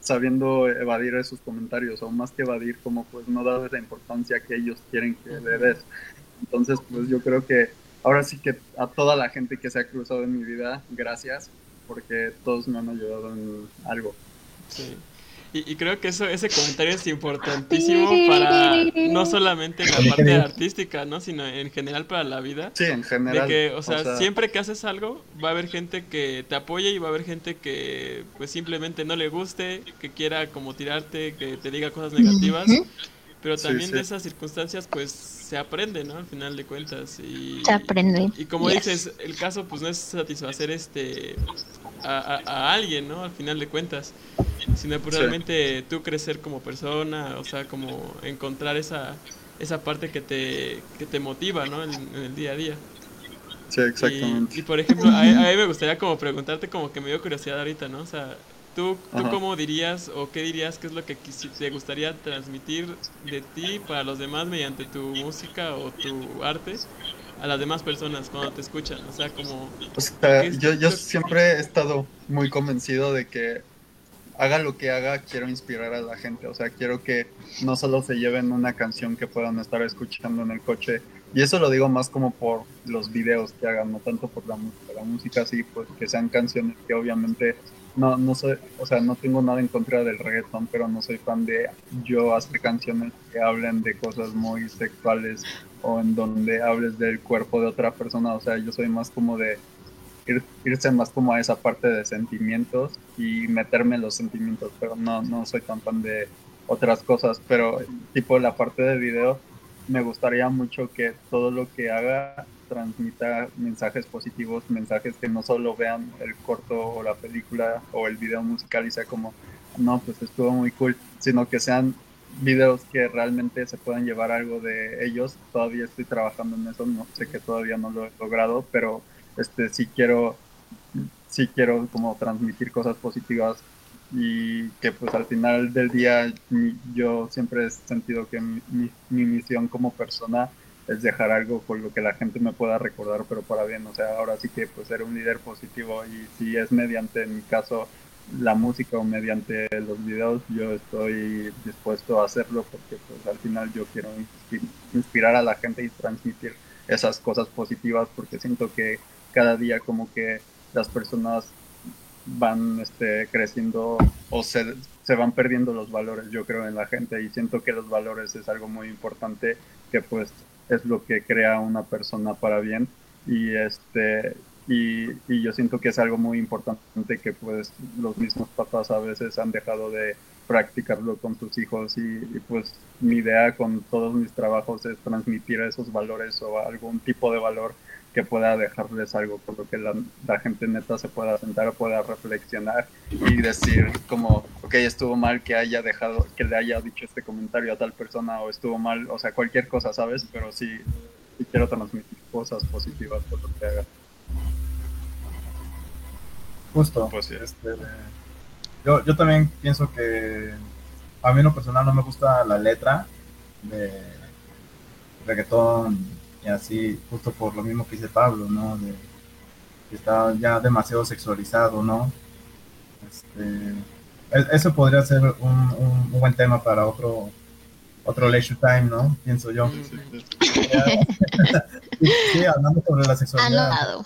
sabiendo evadir esos comentarios o más que evadir como pues no darles la importancia que ellos quieren que le des. Entonces pues yo creo que ahora sí que a toda la gente que se ha cruzado en mi vida, gracias, porque todos me han ayudado en algo. Sí. Y, creo que eso ese comentario es importantísimo para no solamente la parte artística, ¿no? Sino en general para la vida. Sí, en general. De que, o sea, siempre que haces algo, va a haber gente que te apoye y va a haber gente que pues simplemente no le guste, que quiera como tirarte, que te diga cosas negativas. Pero también de esas circunstancias, pues se aprende, ¿no? Al final de cuentas. Y, se aprende. Y, como dices, el caso, pues no es satisfacer este a, alguien, ¿no? Al final de cuentas. Sino pues, realmente tú crecer como persona, o sea, como encontrar esa, esa parte que te, que te motiva, ¿no? En, el día a día. Sí, exactamente. Y, por ejemplo, a, a, mí me gustaría como preguntarte, como que me dio curiosidad ahorita, ¿no? O sea, ¿Tú, ¿Tú cómo dirías o qué dirías que es lo que te gustaría transmitir de ti para los demás mediante tu música o tu arte a las demás personas cuando te escuchan? O sea, como... yo, yo siempre he estado muy convencido de que haga lo que haga, quiero inspirar a la gente. O sea, quiero que no solo se lleven una canción que puedan estar escuchando en el coche. Y eso lo digo más como por los videos que hagan, no tanto por la música. La música sí, pues que sean canciones que obviamente no, no soy, o sea, no tengo nada en contra del reggaetón, pero no soy fan de yo hacer canciones que hablen de cosas muy sexuales o en donde hables del cuerpo de otra persona, o sea, yo soy más como de irse más como a esa parte de sentimientos y meterme en los sentimientos, pero no, no soy tan fan de otras cosas, pero tipo la parte de video me gustaría mucho que todo lo que haga transmita mensajes positivos, mensajes que no solo vean el corto o la película o el video musical y sea como, no, pues estuvo muy cool, sino que sean videos que realmente se puedan llevar algo de ellos. Todavía estoy trabajando en eso, no sé que todavía no lo he logrado, pero este sí quiero sí quiero como transmitir cosas positivas y que pues al final del día yo siempre he sentido que mi, mi misión como persona es dejar algo con lo que la gente me pueda recordar, pero para bien, o sea, ahora sí que pues ser un líder positivo y si es mediante, en mi caso, la música o mediante los videos, yo estoy dispuesto a hacerlo porque pues al final yo quiero inspirar a la gente y transmitir esas cosas positivas porque siento que cada día como que las personas van este, creciendo o se, se van perdiendo los valores, yo creo, en la gente y siento que los valores es algo muy importante que pues es lo que crea una persona para bien. Y este Y, y yo siento que es algo muy importante que pues los mismos papás a veces han dejado de practicarlo con sus hijos. Y, y, pues mi idea con todos mis trabajos es transmitir esos valores o algún tipo de valor que pueda dejarles algo por lo que la, la, gente neta se pueda sentar o pueda reflexionar y decir como, ok, estuvo mal que haya dejado, que le haya dicho este comentario a tal persona o estuvo mal, o sea, cualquier cosa, ¿sabes? Pero sí, sí quiero transmitir cosas positivas por lo que haga. Justo. Pues sí. Este, yo, yo también pienso que a mí en lo personal no me gusta la letra de reggaetón y así, justo por lo mismo que dice Pablo, ¿no? De, que está ya demasiado sexualizado, ¿no? Este, eso podría ser un, un, un, buen tema para otro otro leisure time, ¿no? Pienso yo. sí, hablando sobre la sexualidad.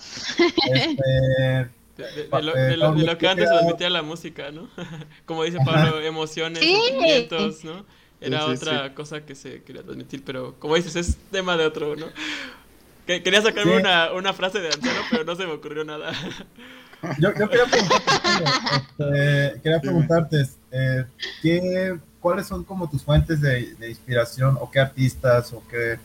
Este, de, de, de, lo, de, lo, de, lo, que antes transmitía la música, ¿no? Como dice Pablo, emociones, sí. sentimientos, ¿no? Era Sí, otra sí. cosa que se quería transmitir, pero como dices, es tema de otro, ¿no? Que, quería sacarme Sí. una, una frase de anciano, pero no se me ocurrió nada. Yo, yo quería preguntarte, este, quería preguntarte eh, ¿qué, ¿cuáles son como tus fuentes de, de inspiración o qué artistas o qué...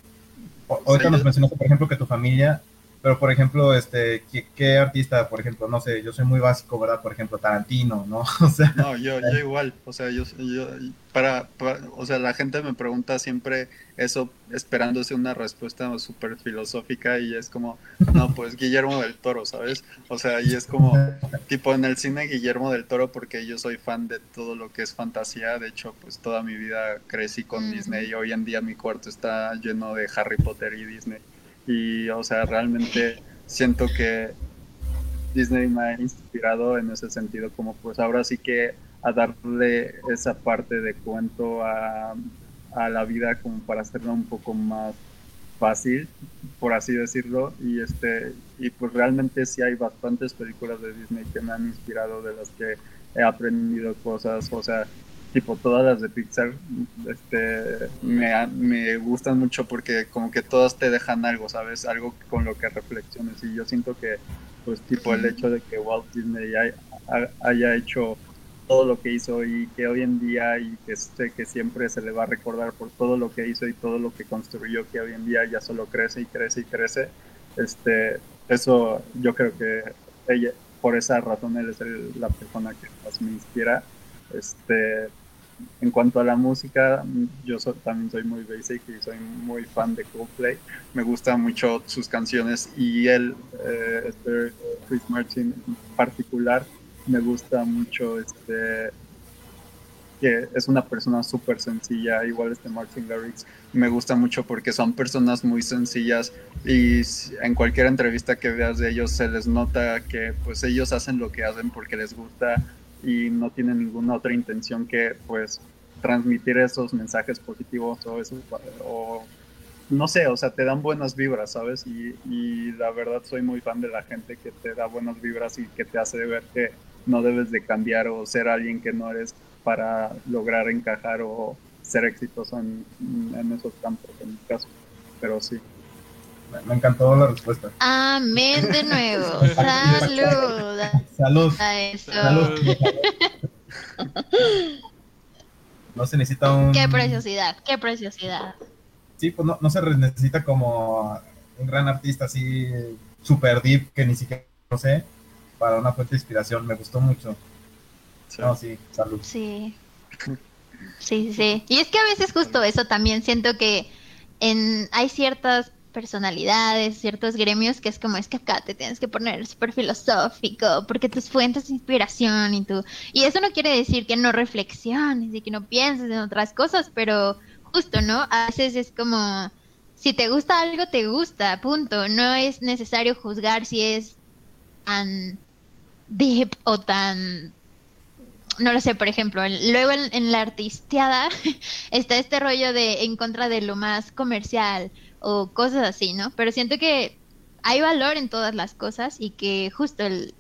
o- ahorita Sí, nos mencionaste, por ejemplo, que tu familia, pero por ejemplo, este, ¿qué, qué artista, por ejemplo, no sé, yo soy muy básico, ¿verdad? Por ejemplo, Tarantino, ¿no? O sea, No, yo, yo igual, o sea, yo, yo para, para- o sea, la gente me pregunta siempre eso esperándose una respuesta súper filosófica y es como, no, pues Guillermo del Toro, ¿sabes? O sea, y es como, tipo en el cine Guillermo del Toro porque yo soy fan de todo lo que es fantasía, de hecho, pues toda mi vida crecí con Ujú. Disney y hoy en día mi cuarto está lleno de Harry Potter y Disney y, o sea, realmente siento que Disney me ha inspirado en ese sentido, como pues ahora sí que a darle esa parte de cuento a, a la vida como para hacerla un poco más fácil, por así decirlo, y este y pues realmente sí hay bastantes películas de Disney que me han inspirado, de las que he aprendido cosas, o sea, tipo todas las de Pixar este me, me gustan mucho porque como que todas te dejan algo, ¿sabes? Algo con lo que reflexiones y yo siento que pues tipo el hecho de que Walt Disney hay- ha- haya hecho todo lo que hizo y que hoy en día y que sé que siempre se le va a recordar por todo lo que hizo y todo lo que construyó que hoy en día ya solo crece y crece y crece este eso yo creo que ella por esa razón él es el- la persona que más me inspira este en cuanto a la música yo también soy muy basic y soy muy fan de Coldplay. Me gustan mucho sus canciones y él eh, este Chris Martin en particular me gusta mucho este que es una persona súper sencilla, igual este Martin Garrix, me gusta mucho porque son personas muy sencillas y en cualquier entrevista que veas de ellos se les nota que pues ellos hacen lo que hacen porque les gusta y no tienen ninguna otra intención que pues transmitir esos mensajes positivos o eso o no sé, o sea, te dan buenas vibras, ¿sabes? Y, y la verdad soy muy fan de la gente que te da buenas vibras y que te hace ver que no debes de cambiar o ser alguien que no eres para lograr encajar o ser exitoso en, en esos campos, en mi caso. Pero sí. Me, encantó la respuesta. Amén de nuevo. Salud. Salud. A eso. Salud. No se necesita un... Qué preciosidad, qué preciosidad. Sí, pues no, no se necesita como un gran artista así super deep que ni siquiera no sé para una fuente de inspiración. Me gustó mucho. sí. No, sí, salud. Sí. Sí, sí, sí. Y es que a veces justo eso también siento que en hay ciertas personalidades, ciertos gremios que es como es que acá te tienes que poner súper filosófico porque tus fuentes de inspiración y tú y eso no quiere decir que no reflexiones y que no pienses en otras cosas, pero justo, ¿no? A veces es como si te gusta algo te gusta, punto. No es necesario juzgar si es tan deep o tan no lo sé, por ejemplo, luego en, en la artisteada está este rollo de en contra de lo más comercial o cosas así, ¿no? Pero siento que hay valor en todas las cosas y que justo el,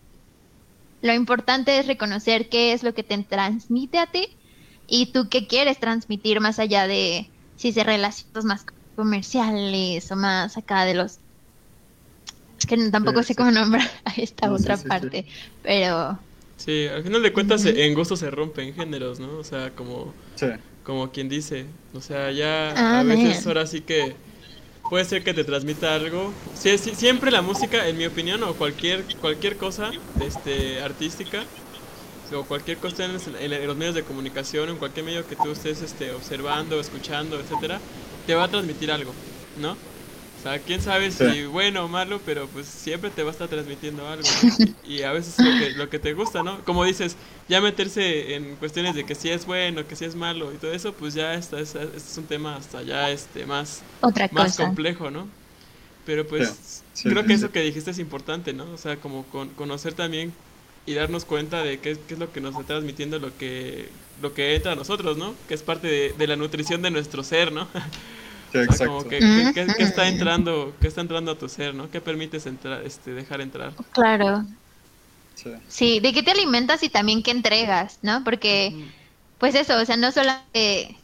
lo importante es reconocer qué es lo que te transmite a ti y tú qué quieres transmitir más allá de si se relacionas más comerciales o más acá de los Es que tampoco Sí, sé sí. cómo nombrar a esta sí, otra sí, sí. parte, pero Sí, al final de cuentas en gusto se rompen géneros, ¿no? O sea, como, Sí, como quien dice. O sea, ya Ah, a veces man. ahora sí que puede ser que te transmita algo. Sí, sí, siempre la música, en mi opinión, o cualquier, cualquier cosa este, artística, o cualquier cosa en, en- los medios de comunicación, en cualquier medio que tú estés este, observando, escuchando, etcétera, te va a transmitir algo, ¿no? O sea, quién sabe si Sí. bueno o malo, pero pues siempre te va a estar transmitiendo algo. ¿no? Y a veces lo que, lo que te gusta, ¿no? Como dices, ya meterse en cuestiones de que si es bueno, que si es malo y todo eso, pues ya está, es, este es un tema hasta ya este más, otra más cosa. complejo, ¿no? Pero pues Sí, sí, creo sí, que sí. eso que dijiste es importante, ¿no? O sea, como con- conocer también y darnos cuenta de qué, qué es lo que nos está transmitiendo lo que lo que entra a nosotros, ¿no? Que es parte de, de la nutrición de nuestro ser, ¿no? sí, O sea, exacto. como que, que- que- que está entrando, que está entrando a tu ser, ¿no? ¿Qué permites entrar, este, dejar entrar? Claro. Sí, Sí, de qué te alimentas y también qué entregas, ¿no? Porque, pues eso, o sea, no solamente...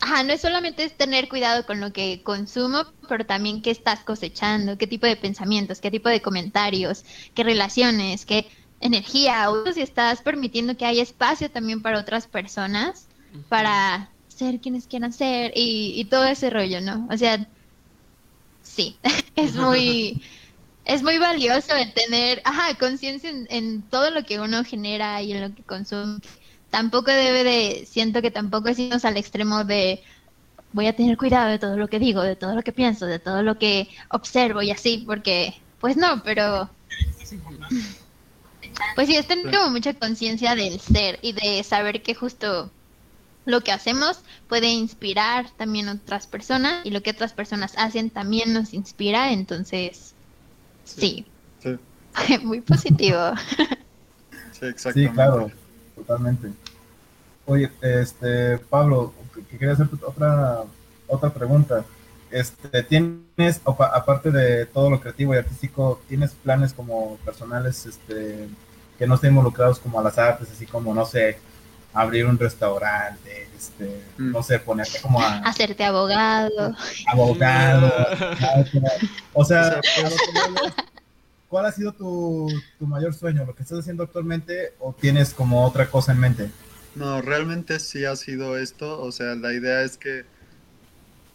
Ajá, no es solamente es tener cuidado con lo que consumo, pero también qué estás cosechando, qué tipo de pensamientos, qué tipo de comentarios, qué relaciones, qué energía, o si estás permitiendo que haya espacio también para otras personas, para ser quienes quieran ser y, y todo ese rollo, ¿no? O sea, sí, es muy, es muy valioso el tener, ajá, conciencia en, en todo lo que uno genera y en lo que consume. Tampoco debe de, siento que tampoco es irnos al extremo de voy a tener cuidado de todo lo que digo, de todo lo que pienso, de todo lo que observo y así, porque, pues no, pero pues sí, es tener como mucha conciencia del ser y de saber que justo lo que hacemos puede inspirar también a otras personas y lo que otras personas hacen también nos inspira, entonces sí, sí, muy positivo. sí, Sí, exactamente. claro, totalmente. Oye, este, Pablo, que- que quería hacerte otra, otra pregunta. Este, ¿tienes, apa- aparte de todo lo creativo y artístico, tienes planes como personales, este, que no estén involucrados como a las artes, así como, no sé, abrir un restaurante, este, Mm. no sé, ponerte como a Hacerte abogado. abogado, o sea, ¿cuál ha sido tu, tu mayor sueño? ¿Lo que estás haciendo actualmente o tienes como otra cosa en mente? No, realmente sí ha sido esto. O sea, la idea es que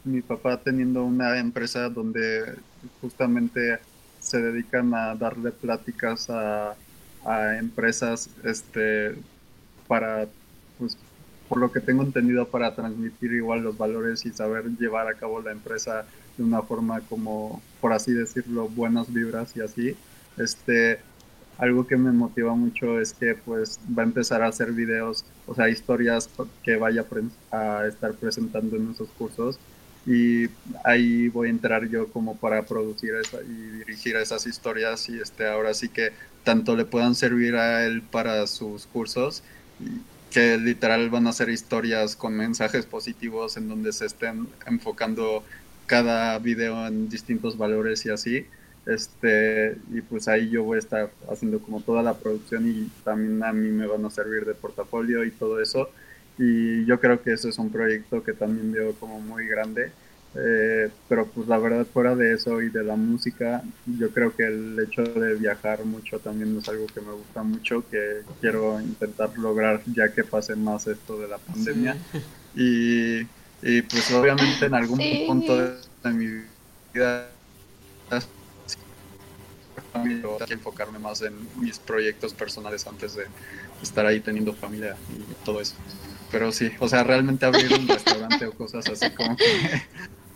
mi papá teniendo una empresa donde justamente se dedican a darle pláticas a, a empresas este, para, por lo que tengo entendido, para transmitir igual los valores y saber llevar a cabo la empresa de una forma como, por así decirlo, buenas vibras y así. Este, algo que me motiva mucho es que pues va a empezar a hacer videos, o sea, historias que vaya a estar presentando en esos cursos y ahí voy a entrar yo como para producir esa- y dirigir esas historias y este ahora sí que tanto le puedan servir a él para sus cursos que literal van a ser historias con mensajes positivos en donde se estén enfocando cada video en distintos valores y así. Este y pues ahí yo voy a estar haciendo como toda la producción y también a mí me van a servir de portafolio y todo eso. Y yo creo que ese es un proyecto que también veo como muy grande eh, pero pues la verdad fuera de eso y de la música yo creo que el hecho de viajar mucho también es algo que me gusta mucho que quiero intentar lograr ya que pase más esto de la pandemia y, y, pues obviamente en algún Sí. punto de, de mi vida tengo que enfocarme más en mis proyectos personales antes de estar ahí teniendo familia y todo eso. Pero sí, o sea, realmente abrir un restaurante o cosas así como que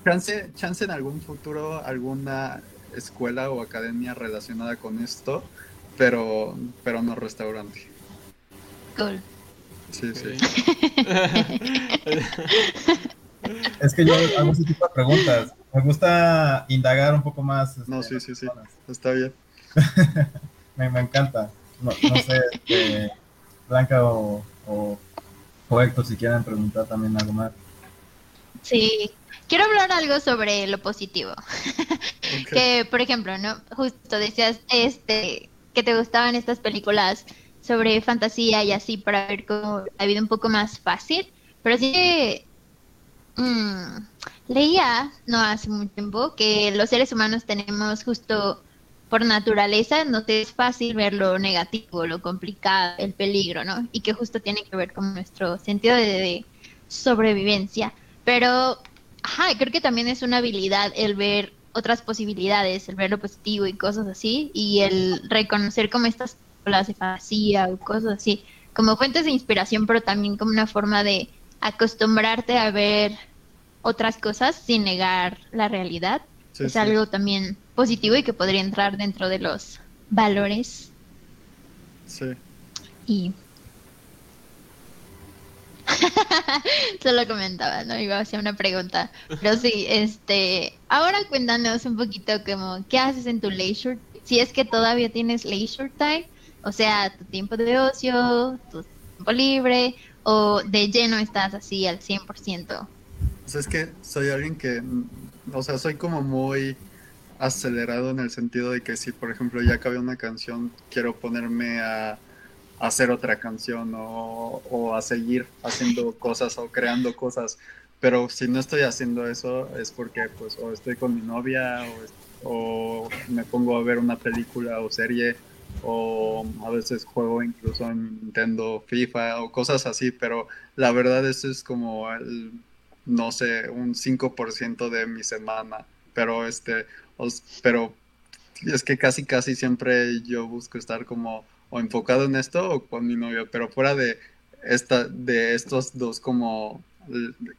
chance, chance en algún futuro alguna escuela o academia relacionada con esto, pero, pero no restaurante. Cool. Sí, sí. Es que yo hago ese tipo de preguntas. Me gusta indagar un poco más. este, No, sí, sí, sí. Está bien. Me, me encanta. No, no sé, este, Blanca o, o, o Héctor, si quieren preguntar también algo más. Sí. Quiero hablar algo sobre lo positivo. Que, por ejemplo, ¿no? Justo decías este que te gustaban estas películas sobre fantasía y así para ver cómo la vida un poco más fácil. Pero sí que mm, leía no hace mucho tiempo que los seres humanos tenemos justo por naturaleza, no te es fácil ver lo negativo, lo complicado, el peligro, ¿no? Y que justo tiene que ver con nuestro sentido de, de sobrevivencia. Pero, ajá, creo que también es una habilidad el ver otras posibilidades, el ver lo positivo y cosas así, y el reconocer como estas películas de fantasía o cosas así, como fuentes de inspiración, pero también como una forma de acostumbrarte a ver otras cosas sin negar la realidad. Sí, es sí. algo también positivo y que podría entrar dentro de los valores Sí. y solo comentaba, no iba a hacer una pregunta, pero sí, este, ahora cuéntanos un poquito como qué haces en tu leisure, si es que todavía tienes leisure time, o sea, tu tiempo de ocio, tu tiempo libre o de lleno estás así al 100%. O sea, es que soy alguien que, o sea, soy como muy acelerado en el sentido de que si, por ejemplo, ya acabé una canción, quiero ponerme a hacer otra canción o, o a seguir haciendo cosas o creando cosas. Pero si no estoy haciendo eso es porque, pues, o estoy con mi novia o, me pongo a ver una película o serie o a veces juego incluso en Nintendo, FIFA o cosas así, pero la verdad eso es como el, no sé, un 5% de mi semana, pero este, pero es que casi casi siempre yo busco estar como o enfocado en esto o con mi novio, pero fuera de esta de estos dos como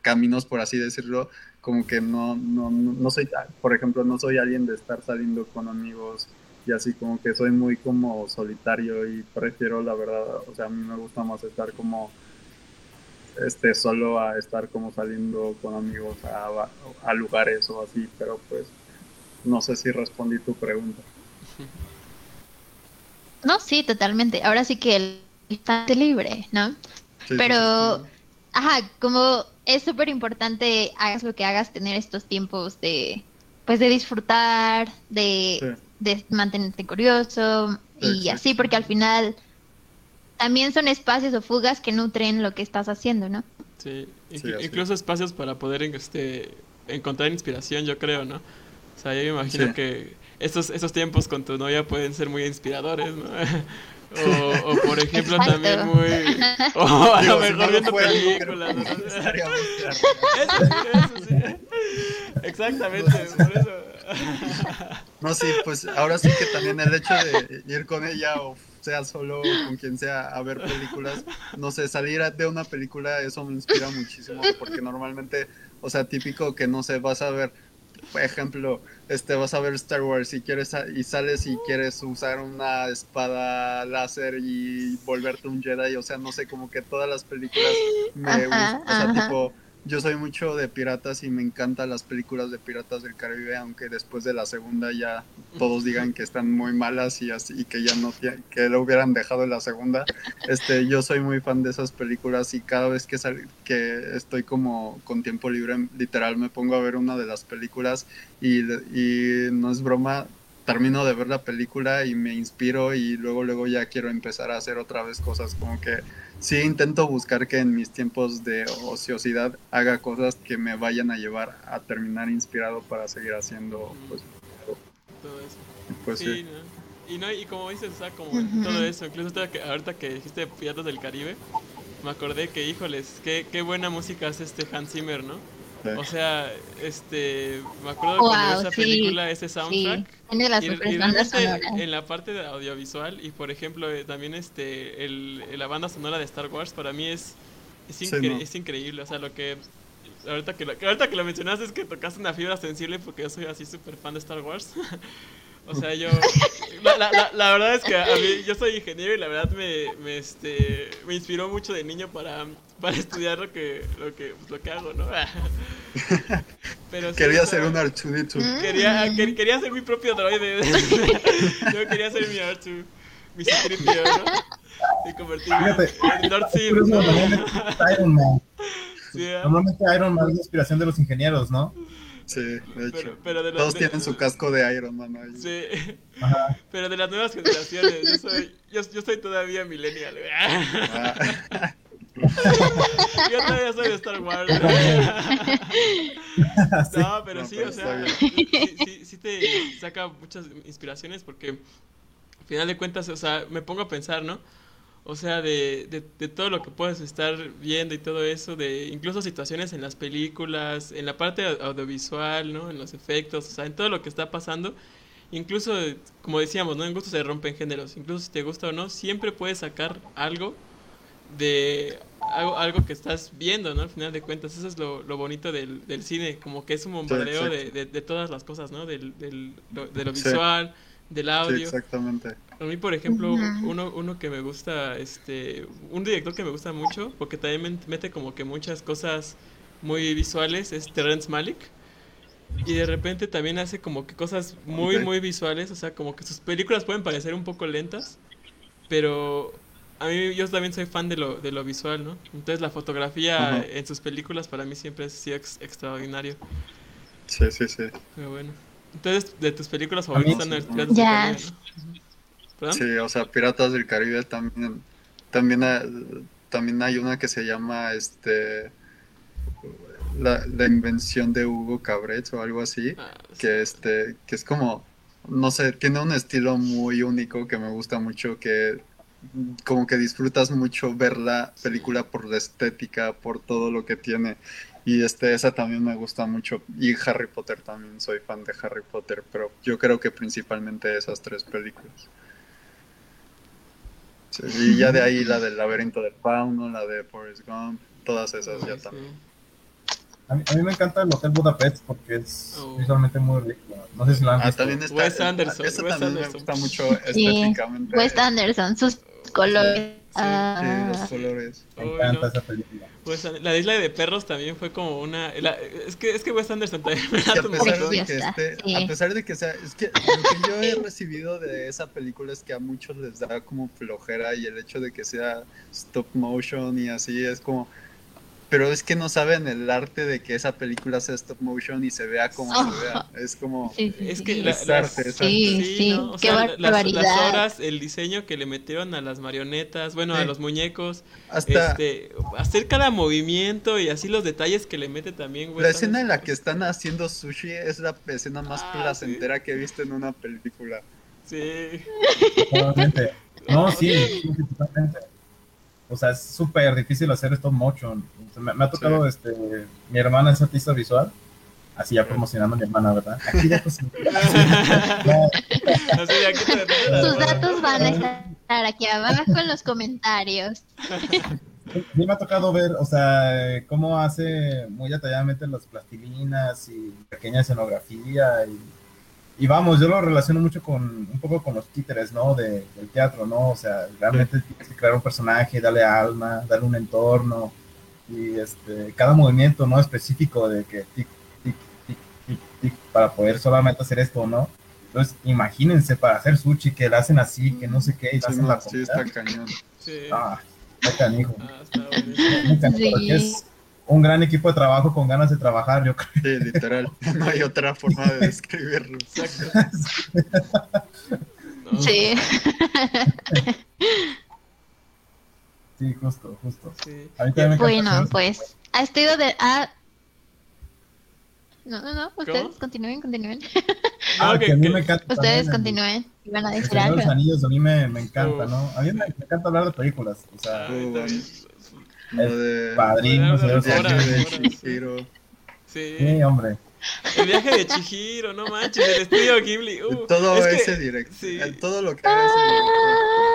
caminos por así decirlo, como que no no no soy, por ejemplo, no soy alguien de estar saliendo con amigos y así como que soy muy como solitario y prefiero la verdad, o sea, a mí me gusta más estar como este solo a estar como saliendo con amigos a, a lugares o así, pero pues no sé si respondí tu pregunta. No, sí, totalmente. Ahora sí que el instante libre, ¿no? Sí, Pero, sí. ajá, como es súper importante, hagas lo que hagas, tener estos tiempos de, pues, de disfrutar, de, Sí. de mantenerte curioso y Exacto. así, porque al final también son espacios o fugas que nutren lo que estás haciendo, ¿no? Sí, incluso espacios para poder este, encontrar inspiración, yo creo, ¿no? O sea, yo me imagino Sí. que estos, estos tiempos con tu novia pueden ser muy inspiradores, ¿no? O, o, por ejemplo Exacto. también muy... O a Digo, lo mejor no viendo no películas. ¿no? ya. Eso sí, eso sí. Exactamente, por eso. No, sí, pues ahora sí que también el hecho de ir con ella o sea solo con quien sea a ver películas, no sé, salir de una película, eso me inspira muchísimo porque normalmente, o sea, típico que no sé, vas a ver, por ejemplo, este, vas a ver Star Wars y quieres y sales y quieres usar una espada láser y volverte un Jedi, o sea, no sé, como que todas las películas me Ajá, gustan, o sea, tipo yo soy mucho de piratas y me encantan las películas de piratas del Caribe, aunque después de la segunda ya todos digan que están muy malas y así que ya no que lo hubieran dejado en la segunda. Este, yo soy muy fan de esas películas y cada vez que sal- que estoy como con tiempo libre, literal me pongo a ver una de las películas y no es broma, termino de ver la película y me inspiro y luego luego ya quiero empezar a hacer otra vez cosas como que sí intento buscar que en mis tiempos de ociosidad haga cosas que me vayan a llevar a terminar inspirado para seguir haciendo pues, Todo eso. pues sí, sí. ¿no? Y, no, y como dices, o sea, como todo eso, incluso ahorita que, ahorita que dijiste Piratas del Caribe, me acordé que, híjoles, qué, qué buena música hace este Hans Zimmer, ¿no? Sí. O sea, este, me acuerdo cuando Wow, esa sí, película, ese Sí, soundtrack, tiene las y, mejores y bandas realmente sonoras. en la parte de audiovisual y por ejemplo eh, también este el, la banda sonora de Star Wars para mí es es, Sí, incre- no. es increíble, o sea, lo que ahorita que lo, ahorita que lo mencionaste es que tocaste una fibra sensible porque yo soy así súper fan de Star Wars. O sea, yo la, la, la, la verdad es que a mí yo soy ingeniero y la verdad me, me este me inspiró mucho de niño para, para estudiar lo que lo que pues, lo que hago, ¿no? Pero sí, Quería ser un Archudito. Mm. Quería, quer- quería ser mi propio droide. Yo quería ser mi R2, mi secretio, ¿no? Y convertirme en Darth Sim, Iron Man. Sí, ¿eh? Normalmente Iron Man es la inspiración de los ingenieros, ¿no? Sí, de hecho. pero, pero de las Todos de- tienen su casco de Iron Man ahí. Sí, Ajá. pero de las nuevas generaciones, yo soy, yo, yo soy todavía millennial. Ah, Yo todavía soy de Star Wars. No, pero sí, o sea, sí, sí, sí te saca muchas inspiraciones porque al final de cuentas, o sea, me pongo a pensar, ¿no? O sea, de, de, de todo lo que puedes estar viendo y todo eso, de incluso situaciones en las películas, en la parte au- audiovisual, ¿no? En los efectos, o sea, en todo lo que está pasando. Incluso, como decíamos, ¿no? En gusto se rompen géneros. Incluso si te gusta o no, siempre puedes sacar algo de algo, algo que estás viendo, ¿no? Al final de cuentas, eso es lo, lo bonito del, del cine, como que es un bombardeo de, de, de todas las cosas, ¿no? Del, del, lo- de lo Sí. visual, del Sí, audio. exactamente. A mí, por ejemplo, uno, uno que me gusta, este, un director que me gusta mucho, porque también mete como que muchas cosas muy visuales, es Terrence Malick. Y de repente también hace como que cosas muy, muy visuales, o sea, como que sus películas pueden parecer un poco lentas, pero a mí yo también soy fan de lo, de lo visual, ¿no? Entonces la fotografía Ajá. en sus películas para mí siempre ha sido ex- extraordinario. Sí, sí, sí. Pero bueno. Entonces, de tus películas favoritas sí. son el Piratas del Ya. Caribe, ¿no? Sí, o sea, Piratas del Caribe también, también, hay, también hay una que se llama este la, la invención de Hugo Cabret o algo así, Ah, sí. que este, que es como, no sé, tiene un estilo muy único que me gusta mucho, que como que disfrutas mucho ver la película por la estética, por todo lo que tiene. Y este, esa también me gusta mucho. Y Harry Potter también, soy fan de Harry Potter, pero yo creo que principalmente esas tres películas. Sí, y ya de ahí la del laberinto del fauno, la de Forrest Gump, todas esas ya Sí. también. A mí, a mí me encanta el Hotel Budapest porque es Oh. visualmente muy rico. No sé si lo han Ah, visto. también está. Wes Anderson, Esa Wes también Anderson. me gusta mucho Sí, estéticamente. Wes Anderson, sus colores. Sí, Ah, los colores. Me Uy, encanta no. esa película. An- la isla de perros también fue como una la- es que es que Wes Anderson también me Y a pesar de que sí. a pesar de que sea, es que lo que yo he recibido de esa película es que a muchos les da como flojera y el hecho de que sea stop motion y así es como, pero es que no saben el arte de que esa película sea stop motion y se vea como se vea, es como, sí, sí, Es sí. que la- Es las- arte, es Sí, arte. sí, ¿no? O qué sea, la- las, barbaridad. las horas, el diseño que le metieron a las marionetas, bueno, a los muñecos, hasta este, hacer cada movimiento y así los detalles que le mete también, Wes la escena en la que están haciendo sushi es la escena más Ah, placentera que he visto en una película. Sí. Totalmente. No, sí, sí, sí, totalmente. O sea, es súper difícil hacer stop motion. Sea, me, me ha tocado, este, mi hermana es artista visual, así ya promocionando a mi hermana, ¿verdad? Aquí ya pues, Sus datos van a estar aquí abajo en los comentarios. sí me ha tocado ver, o sea, cómo hace muy detalladamente las plastilinas y pequeña escenografía y, y vamos, yo lo relaciono mucho con un poco con los títeres, ¿no? De, del teatro, ¿no? O sea, realmente tienes que crear un personaje, darle alma, darle un entorno y este, cada movimiento, ¿no? Específico de que tic, tic, tic, tic, tic, para poder solamente hacer esto, ¿no? Entonces, imagínense para hacer sushi que la hacen así, que no sé qué, y la Sí, hacen la sí está cañón. Sí. Ah, está canijo. Ah, está Sí. es un gran equipo de trabajo con ganas de trabajar, yo creo. Sí, literal. No hay otra forma de describirlo. Exacto. No, Sí. Sí, justo, justo. sí. A mí también me encanta Bueno, pues, ha estado de... Ah... No, no, no, ustedes ¿Cómo? continúen, continúen. Ah, No, que que- a mí me encanta Ustedes el- continúen. Iban a el decir algo. los Anillos a mí me, me encanta, Uf. ¿no? A mí me, me encanta hablar de películas, o sea, Ah, de Padrino, de el de. Chihiro. Sí. Sí, hombre. El viaje de Chihiro, no manches, el estudio Ghibli. Uh, todo es que- ese directo. sí. Todo lo que ese director.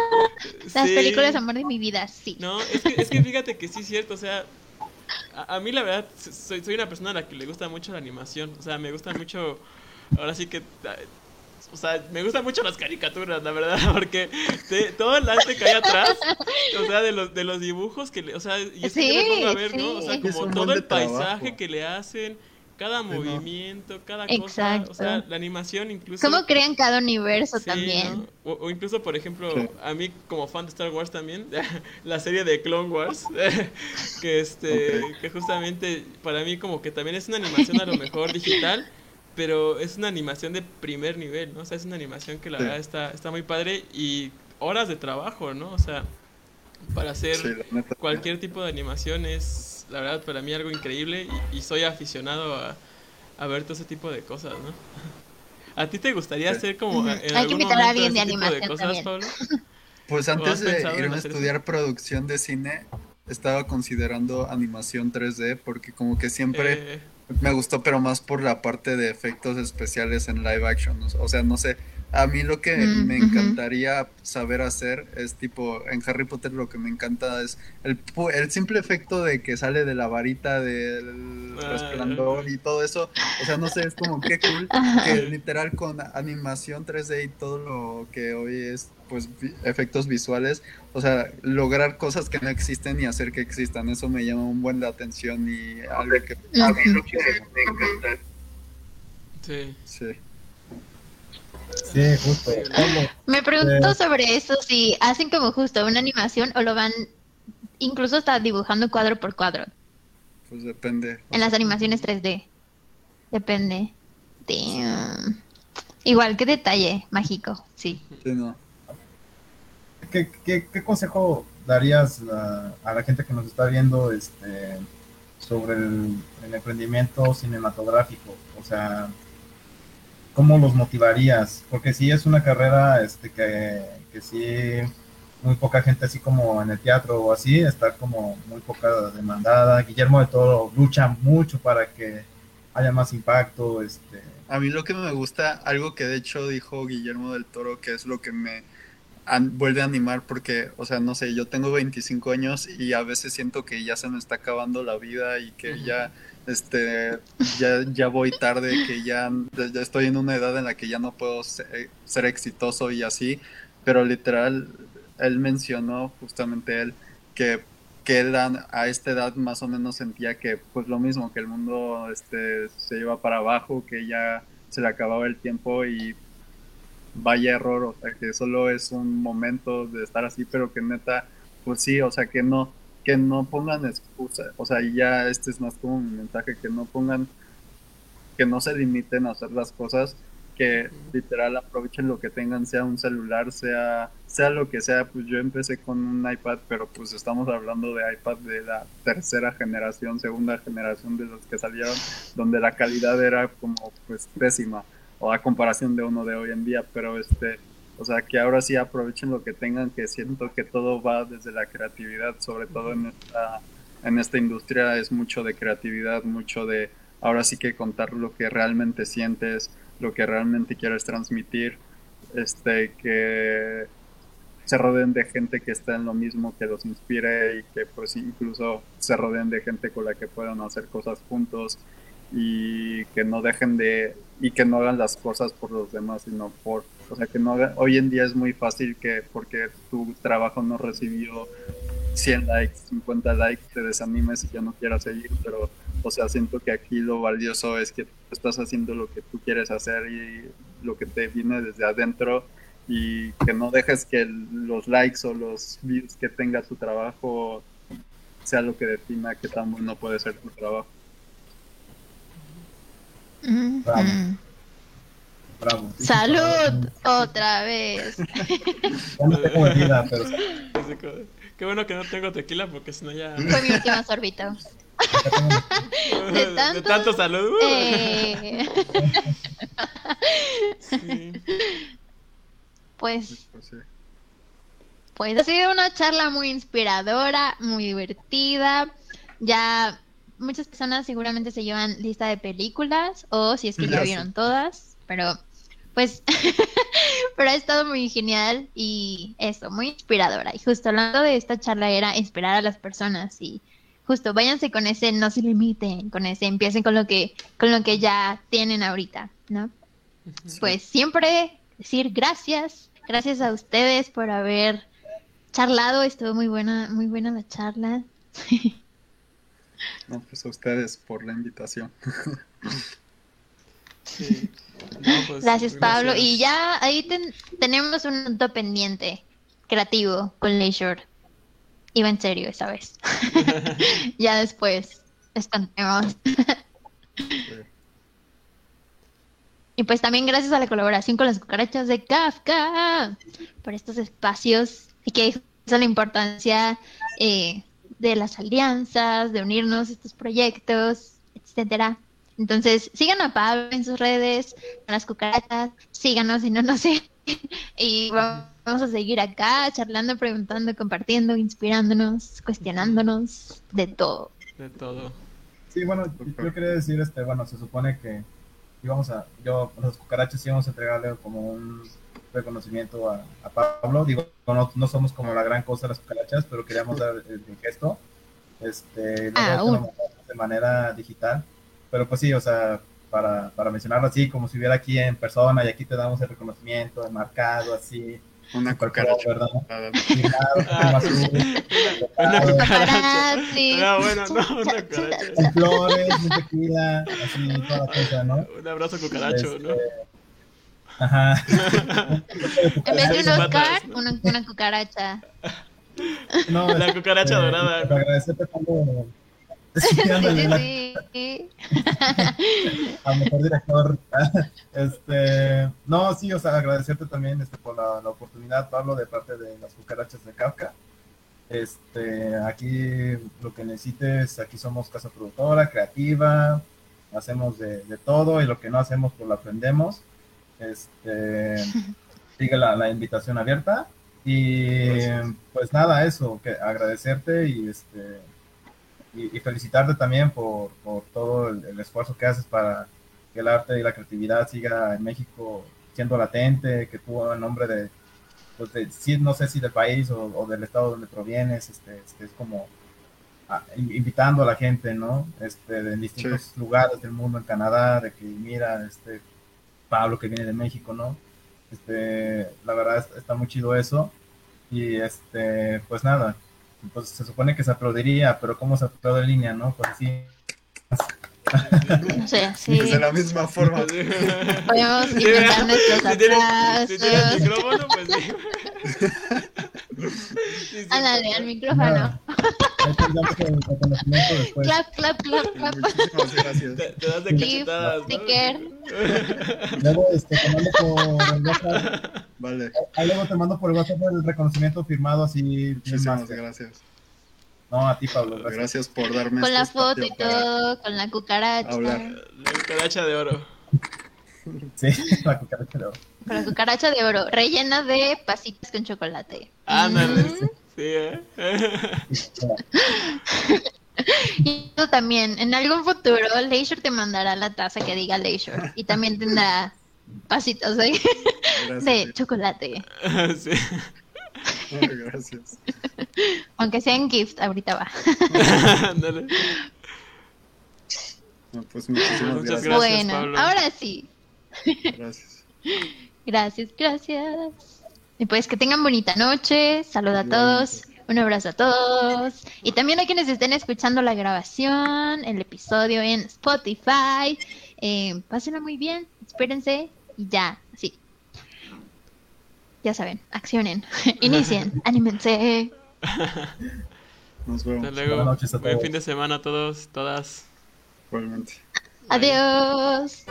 Las sí. películas Amor de mi vida, sí. No, es que, es que fíjate que sí es cierto, o sea, a, a mí la verdad soy, soy una persona a la que le gusta mucho la animación, o sea, me gusta mucho, ahora sí que, o sea, me gustan mucho las caricaturas, la verdad, porque te- todo el arte que hay atrás, o sea, de los, de los dibujos que le, o sea, y es que yo me Sí, pongo a ver, ¿no? O sea, sí. Como todo el trabajo. paisaje que le hacen, cada ¿no? movimiento, cada cosa, Exacto. o sea, la animación incluso... ¿Cómo crean cada universo Sí, también? ¿no? O, o incluso, por ejemplo, Sí. a mí como fan de Star Wars también, la serie de Clone Wars, que este, que justamente para mí como que también es una animación a lo mejor digital, pero es una animación de primer nivel, ¿no? O sea, es una animación que la Sí. verdad está, está muy padre y horas de trabajo, ¿no? O sea, para hacer Sí, cualquier tipo de animación es, la verdad, para mí algo increíble y, y soy aficionado a, a ver todo ese tipo de cosas, ¿no? ¿A ti te gustaría Sí. hacer como Ujú. en Hay que invitar a alguien de animación cosas, también. Pablo? Pues ¿O antes de irme a eso? estudiar producción de cine, estaba considerando animación 3D porque como que siempre Eh, me gustó, pero más por la parte de efectos especiales en live action. O sea, no sé, a mí lo que Mm, me encantaría saber hacer es tipo, en Harry Potter lo que me encanta es el, el simple efecto de que sale de la varita del Ah, resplandor y todo eso. O sea, no sé, es como que cool que literal con animación 3D y todo lo que hoy es pues vi- efectos visuales, o sea, lograr cosas que no existen y hacer que existan, eso me llama un buen la atención y algo que a mí lo que me encanta. sí. Sí. Sí, justo. Me pregunto Eh. sobre eso, si hacen como justo una animación o lo van incluso hasta dibujando cuadro por cuadro Pues depende. en las animaciones 3D. Depende. Damn. Igual, qué detalle mágico, sí. Sí, no. ¿Qué, qué, qué consejo darías a, a la gente que nos está viendo este, sobre el, el emprendimiento cinematográfico? O sea, ¿cómo los motivarías? Porque sí es una carrera este, que, que sí, muy poca gente así como en el teatro o así, está como muy poca demandada. Guillermo de Toro lucha mucho para que haya más impacto. Este, A mí lo que me gusta, algo que de hecho dijo Guillermo del Toro, que es lo que me an- vuelve a animar, porque, o sea, no sé, yo tengo 25 años y a veces siento que ya se me está acabando la vida y que Ujú. ya, este, ya, ya voy tarde, que ya, ya estoy en una edad en la que ya no puedo ser, exitoso y así, pero literal, él mencionó, justamente él, que que él a, esta edad más o menos sentía que pues lo mismo, que el mundo este, se iba para abajo, que ya se le acababa el tiempo y vaya error, o sea, que solo es un momento de estar así, pero que neta, pues sí, o sea, que no, que no pongan excusa, o sea, y ya este es más como mi mensaje, que no pongan, que no se limiten a hacer las cosas, que literal aprovechen lo que tengan, sea un celular, sea, sea lo que sea, pues yo empecé con un iPad, pero pues estamos hablando de iPad de la tercera generación, segunda generación de los que salieron, donde la calidad era como pues pésima, o a comparación de uno de hoy en día, pero este, o sea, que ahora sí aprovechen lo que tengan, que siento que todo va desde la creatividad, sobre todo en esta, en esta industria es mucho de creatividad, mucho de ahora sí que contar lo que realmente sientes, lo que realmente quieres transmitir, este, que se rodeen de gente que está en lo mismo, que los inspire y que pues incluso se rodeen de gente con la que puedan hacer cosas juntos y que no dejen de y que no hagan las cosas por los demás sino por o sea que no haga, hoy en día es muy fácil que porque tu trabajo no recibió 100 likes 50 likes te desanimes y ya no quieras seguir pero o sea siento que aquí lo valioso es que estás haciendo lo que tú quieres hacer y lo que te viene desde adentro y que no dejes que los likes o los views que tenga tu trabajo sea lo que defina qué tan bueno puede ser tu trabajo. Bravo. Bravo. Salud, otra vez. Ya no tengo bebida, pero Qué bueno que no tengo tequila porque si no ya... Fue mi última sorbita. de, tanto- salud. uh, Eh, sí. pues, Pues sí. pues ha sido una charla muy inspiradora, muy divertida. Ya muchas personas seguramente se llevan lista de películas o si es que ya vieron todas, pero pues, pero ha estado muy genial y eso, muy inspiradora. Y justo hablando de esta charla era inspirar a las personas y justo váyanse con ese, no se limiten con ese, empiecen con lo que, con lo que ya tienen ahorita, ¿no? Pues siempre decir gracias, gracias a ustedes por haber charlado, estuvo muy buena, muy buena la charla. No, pues a ustedes por la invitación. Sí. No, pues, Gracias Pablo. gracias. Y ya ahí ten- tenemos un punto pendiente creativo con Leisure. Iba en serio esa vez. ya después escondemos. Y pues también gracias a la colaboración con las cucarachas de Kafka por estos espacios y que la importancia eh, de las alianzas, de unirnos a estos proyectos, etcétera. Entonces, sigan a Pablo en sus redes, a las cucarachas, síganos si no, no sé. y vamos a seguir acá charlando, preguntando, compartiendo, inspirándonos, cuestionándonos, de todo. De todo. Sí, bueno, yo quería decir, este, bueno, se supone que íbamos a, yo, los cucarachas íbamos a entregarle como un reconocimiento a, a Pablo. Digo, no, no somos como la gran cosa las cucarachas, pero queríamos dar el, el gesto. Este, Ah, de manera digital. Pero pues sí, o sea, para, para mencionarlo así, como si hubiera aquí en persona y aquí te damos el reconocimiento, enmarcado, así, Una cucaracha. ¿verdad? Ah, Ah, Una tocado, cucaracha. Ah, bueno, no, una cucaracha. con flores, un tequila, así, toda la cosa, ¿no? Un abrazo cucaracho, ¿no? Este, Ajá. En vez de un Oscar, ¿no? una, una cucaracha. No, La cucaracha dorada. Para agradecerte cuando... Sí, Sí, sí, al mejor director. Este, no, sí, o sea, agradecerte también este, por la, la oportunidad, Pablo, de parte de las cucarachas de Kafka. Este, aquí lo que necesites, aquí somos casa productora, creativa, hacemos de, de todo y lo que no hacemos, pues lo aprendemos. Este, sigue la, la invitación abierta y Gracias. pues nada, eso, que agradecerte y este y, y felicitarte también por, por todo el, el esfuerzo que haces para que el arte y la creatividad siga en México siendo latente, que tú en nombre de, pues de- sí, no sé si del país o, o del estado donde provienes, este, este, es como ah, in- invitando a la gente, ¿no? Este, de distintos lugares del mundo, en Canadá, de que mira, este, Pablo que viene de México, ¿no? Este, la verdad es- está muy chido eso. Y este, pues nada, pues se supone que se aplaudiría, pero ¿cómo se aplaude en línea, no? Pues así. No sé, así. Pues de la misma forma. Podemos Sí, inventar nuestros si tienes, si tienes aplausos. micrófono, pues sí. Sí. Ándale, al micrófono. Clap, clap, clap, clap. Muchísimas gracias. Te, te das de cachetadas, ¿no? sticker. Luego este, te mando por el WhatsApp. Vale, Ahí luego te mando por el WhatsApp el reconocimiento firmado así. muchísimas gracias. No, a ti, Pablo. Gracias. Gracias por darme Con este la foto y todo, con la cucaracha. hablar. La cucaracha de oro. Sí, la cucaracha de oro. Con la cucaracha de oro, rellena de pasitas con chocolate. Ándale. Mm. Sí, ¿eh? Y tú también, en algún futuro, Leisure te mandará la taza que diga Leisure. Y también tendrá pasitos de, Gracias. de chocolate. Sí. Gracias. Aunque sea en gift, ahorita va. Ándale. No, pues muchísimas Muchas gracias. gracias, bueno, Pablo. ahora sí. Gracias. Gracias, gracias. Y pues que tengan bonita noche. Saluda a todos. Un abrazo a todos. Y también a quienes estén escuchando la grabación, el episodio en Spotify. Eh, pásenla muy bien. Espérense. Y ya, así. Ya saben, accionen. Inicien. Anímense. Nos vemos. Hasta luego. Buenas noches a Buen fin de semana a todos, todas. Igualmente. Adiós.